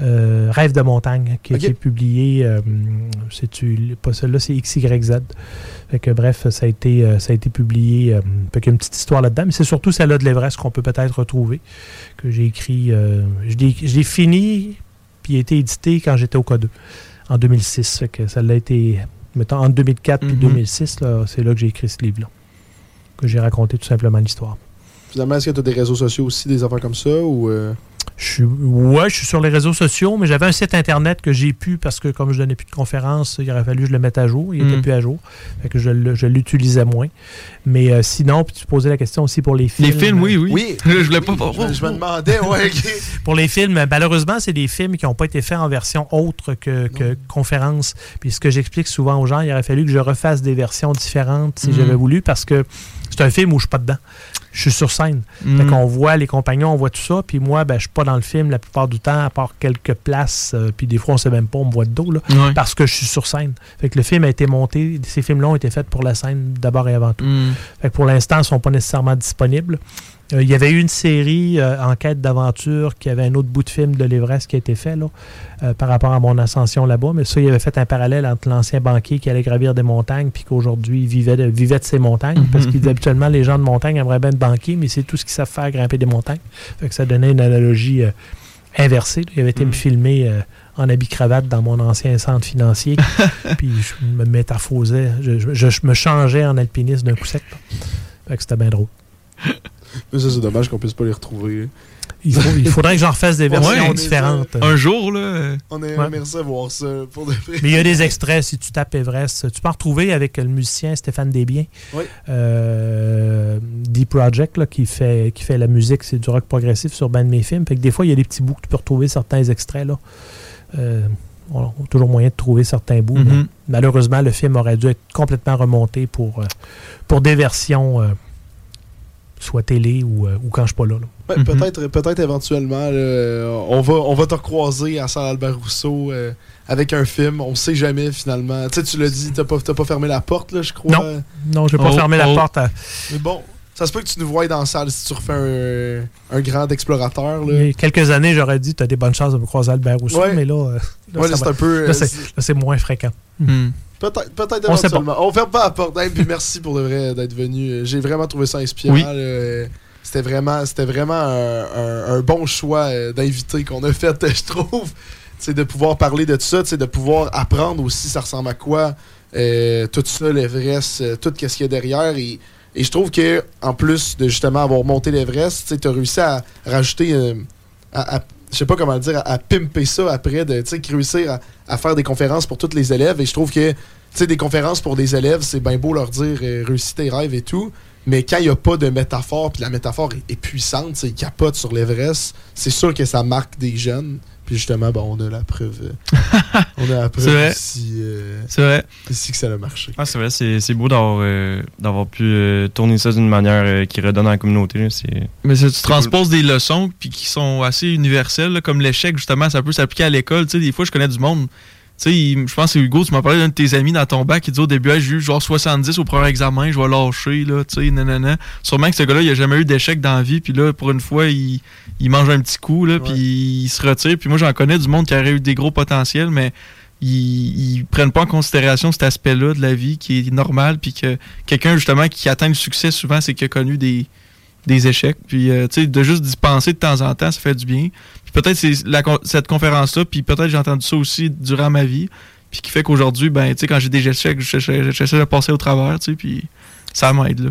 Euh, Rêve de montagne, qui a Ok. été publié, euh, c'est pas celle-là, c'est XYZ. Fait que, bref, ça a été, euh, ça a été publié. Euh, fait qu'il y a une petite histoire là-dedans, mais c'est surtout celle-là de l'Everest qu'on peut peut-être retrouver, que j'ai écrit. euh, je l'ai fini, puis a été édité quand j'étais au K2, en 2006. Fait que ça l'a été, mettons, entre 2004 et Mhm. 2006, là, c'est là que j'ai écrit ce livre-là, que j'ai raconté tout simplement l'histoire. Finalement, est-ce que tu as des réseaux sociaux aussi, des affaires comme ça ou. Je suis, ouais, je suis sur les réseaux sociaux, mais j'avais un site internet que j'ai pu parce que comme je donnais plus de conférences, il aurait fallu que je le mette à jour. Il Mm. n'était plus à jour. Fait que je, je l'utilisais moins. Mais euh, sinon, puis tu posais la question aussi pour les films. Les films, oui, oui. Oui. *laughs* je voulais pas. Je, me- je me demandais, ouais. *laughs* Pour les films, malheureusement, c'est des films qui n'ont pas été faits en version autre que, que conférence. Puis ce que j'explique souvent aux gens, il aurait fallu que je refasse des versions différentes si Mhm. j'avais voulu parce que c'est un film où je suis pas dedans. Je suis sur scène. Mhm. Fait qu'on voit les compagnons, on voit tout ça. Puis moi, ben, je suis pas dans le film la plupart du temps, à part quelques places. euh, puis des fois, on sait même pas, on me voit de dos, là, parce que je suis sur scène. Fait que le film a été monté, ces films-là ont été faits pour la scène d'abord et avant tout. Mhm. Fait que pour l'instant, ils ne sont pas nécessairement disponibles. Euh, il y avait eu une série euh, Enquête d'aventure qui avait un autre bout de film de l'Everest qui a été fait là, euh, par rapport à mon ascension là-bas. Mais ça, il avait fait un parallèle entre l'ancien banquier qui allait gravir des montagnes puis qu'aujourd'hui vivait de, vivait de ces montagnes. Parce qu'habituellement, les gens de montagne aimeraient bien être banquiers, mais c'est tout ce qu'ils savent faire, grimper des montagnes. Fait que ça donnait une analogie inversée. Il avait été me filmer euh, en habit cravate dans mon ancien centre financier. *laughs* puis je me métaphosais, je, je- je me changeais en alpiniste d'un coup sec. Fait que c'était bien drôle. *laughs* Mais ça, c'est dommage qu'on puisse pas les retrouver. Il, faut- il faudrait que j'en refasse des versions Ouais. différentes. Un jour, là. On Ouais. aimerait ça voir ça pour de. Mais il y a des extraits, si tu tapes Everest, tu peux en retrouver avec le musicien Stéphane Desbiens, Oui. euh, D-Project, là, qui, fait, qui fait la musique, c'est du rock progressif sur ben de mes films. Fait que des fois, il y a des petits bouts que tu peux retrouver certains extraits. Là. Euh, on a toujours moyen de trouver certains bouts. Mais Malheureusement, le film aurait dû être complètement remonté pour, euh, pour des versions, euh, soit télé ou, euh, ou quand je suis pas là. là. Ouais, Mhm. Peut-être peut-être éventuellement, là, on, va, on va te recroiser à saint Albert Rousseau euh, avec un film. On sait jamais finalement. Tu sais, tu l'as dit, t'as pas, t'as pas fermé la porte, là, je crois. Non. Non, je vais pas Oh, fermer la oh. porte à. Mais bon, ça se peut que tu nous voies dans la salle si tu refais un, un grand explorateur. Il Là. y a quelques années, j'aurais dit tu as des bonnes chances de me croiser Albert Rousseau, Ouais. mais là, euh, là, Ouais, là, ça c'est un peu. là, euh, moins fréquent. hmm. Peut-être peut-être On sait éventuellement. On ferme pas la porte. Hey, puis merci pour le vrai d'être venu. J'ai vraiment trouvé ça inspirant. Oui. là. C'était vraiment, c'était vraiment un, un- un bon choix euh, d'invité qu'on a fait, *laughs* je trouve. C'est de pouvoir parler de tout ça, c'est de pouvoir apprendre aussi ça ressemble à quoi, euh, tout ça, l'Everest, euh, tout ce qu'il y a derrière. Et, et je trouve que en plus de justement avoir monté l'Everest, tu as réussi à rajouter, euh, à, je sais pas comment dire, à, pimper ça après, de réussir à, faire des conférences pour tous les élèves. Et je trouve que des conférences pour des élèves, c'est bien beau leur dire euh, réussis tes rêves et tout. Mais quand il n'y a pas de métaphore, puis la métaphore est, est puissante, c'est capote sur l'Everest, c'est sûr que ça marque des jeunes. Puis justement, on a la preuve. euh, *laughs* on a la preuve C'est vrai. ici, euh, C'est vrai. ici que ça a marché. Ah, c'est vrai, c'est c'est beau d'avoir euh, d'avoir pu euh, tourner ça d'une manière euh, qui redonne à la communauté. là, Mais ça, tu transposes des leçons puis qui sont assez universelles, là, comme l'échec, justement, ça peut s'appliquer à l'école. Tu sais, des fois, je connais du monde. Tu sais, je pense que c'est Hugo, tu m'as parlé d'un de tes amis dans ton bac qui dit au début, Hey, j'ai eu genre 70 au premier examen, je vais lâcher, là, tu sais, nanana. Sûrement que ce gars-là, il a jamais eu d'échec dans la vie, puis là, pour une fois, il, il mange un petit coup, là, puis il se retire. Puis moi, j'en connais du monde qui aurait eu des gros potentiels, mais ils, ils prennent pas en considération cet aspect-là de la vie qui est normal, puis que quelqu'un, justement, qui atteint le succès, souvent, c'est qu'il a connu des, des échecs. Puis, euh, tu sais, de juste d'y penser de temps en temps, ça fait du bien. Puis peut-être c'est la cette conférence-là, puis peut-être j'ai entendu ça aussi durant ma vie, puis qui fait qu'aujourd'hui, ben, tu sais, quand j'ai des échecs, j'essaie j'essaie de passer au travers, tu sais, puis ça m'aide, là.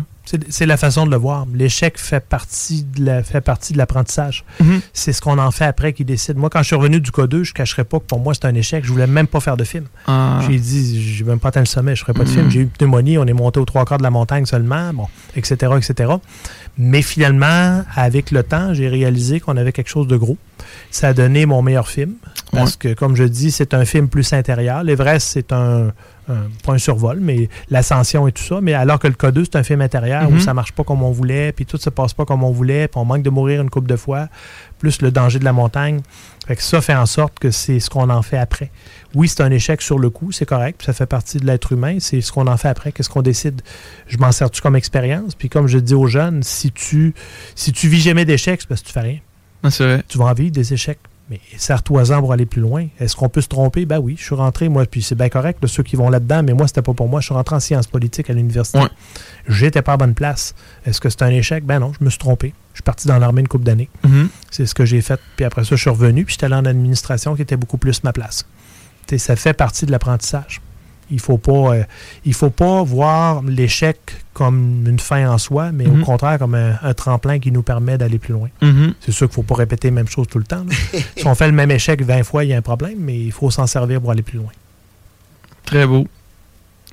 C'est la façon de le voir. L'échec fait partie de la- fait partie de l'apprentissage. Mhm. C'est ce qu'on en fait après qui décide. Moi, quand je suis revenu du K2, je ne cacherais pas que pour moi, c'est un échec. Je voulais même pas faire de film. Ah. J'ai dit, j'ai même pas atteint le sommet, je ferai pas de Mhm. film. J'ai eu une pneumonie, on est monté aux trois quarts de la montagne seulement, bon, etc., etc. Mais finalement, avec le temps, j'ai réalisé qu'on avait quelque chose de gros. ça a donné mon meilleur film. Parce que, comme je dis, c'est un film plus intérieur. L'Everest, c'est un, un- pas un survol, mais l'ascension et tout ça. Mais alors que le K2, c'est un film intérieur où Mhm. ça marche pas comme on voulait, puis tout se passe pas comme on voulait, puis on manque de mourir une couple de fois, plus le danger de la montagne. Fait que ça fait en sorte que c'est ce qu'on en fait après. Oui, c'est un échec sur le coup, c'est correct, puis ça fait partie de l'être humain, c'est ce qu'on en fait après, qu'est-ce qu'on décide. Je m'en sers-tu comme expérience? Puis comme je dis aux jeunes, si tu, si tu vis jamais d'échecs, c'est parce que tu fais rien. Ah, vrai. Tu vas en vivre des échecs. Mais serre-toi-en pour aller plus loin. Est-ce qu'on peut se tromper? Ben oui, je suis rentré, moi, puis c'est bien correct, là, ceux qui vont là-dedans, mais moi, c'était pas pour moi. Je suis rentré en sciences politiques à l'université. Ouais. J'étais pas à bonne place. Est-ce que c'est un échec? Ben non, je me suis trompé. Je suis parti dans l'armée une couple d'années. Mhm. C'est ce que j'ai fait. Puis après ça, je suis revenu, puis j'étais allé en administration qui était beaucoup plus ma place. Ça fait partie de l'apprentissage. Il faut pas, euh, il faut pas voir l'échec comme une fin en soi, mais Mhm. au contraire comme un, un tremplin qui nous permet d'aller plus loin. Mhm. C'est sûr qu'il faut pas répéter la même chose tout le temps. *laughs* si on fait le même échec 20 fois, il y a un problème, mais il faut s'en servir pour aller plus loin. Très beau.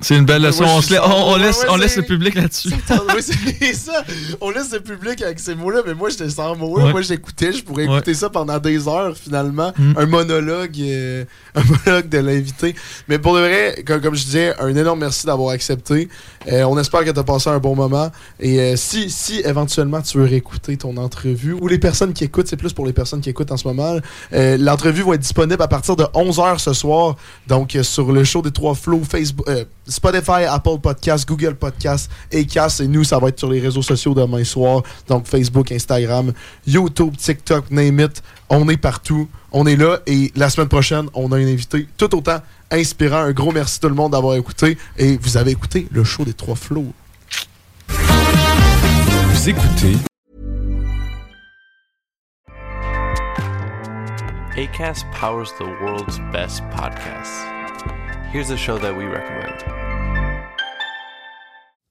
C'est une belle leçon. ouais, on, je se la- suis- on- on ouais, laisse, ouais, on laisse le public là-dessus. oui, *laughs* c'est ça. On laisse le public avec ces mots-là, mais moi, j'étais sans mots. Moi, j'écoutais. Je pourrais écouter ça pendant des heures, finalement. Mm. Un monologue euh, *laughs* un monologue de l'invité. Mais pour de vrai, comme, comme je disais, un énorme merci d'avoir accepté. Euh, on espère que tu as passé un bon moment. Et euh, si, si éventuellement tu veux réécouter ton entrevue, ou les personnes qui écoutent, c'est plus pour les personnes qui écoutent en ce moment, l'entrevue va être disponible à partir de 11h ce soir. Donc, sur le show des trois flots, Facebook, Spotify, Apple Podcast, Google Podcast, Acast. Et nous, ça va être sur les réseaux sociaux demain soir. Donc, Facebook, Instagram, YouTube, TikTok, name it. On est partout. On est là. Et la semaine prochaine, on a un invité tout autant inspirant. Un gros merci tout le monde d'avoir écouté. Et vous avez écouté le show des trois flots. Vous écoutez ACAST powers the world's best podcasts. Here's a show that we recommend.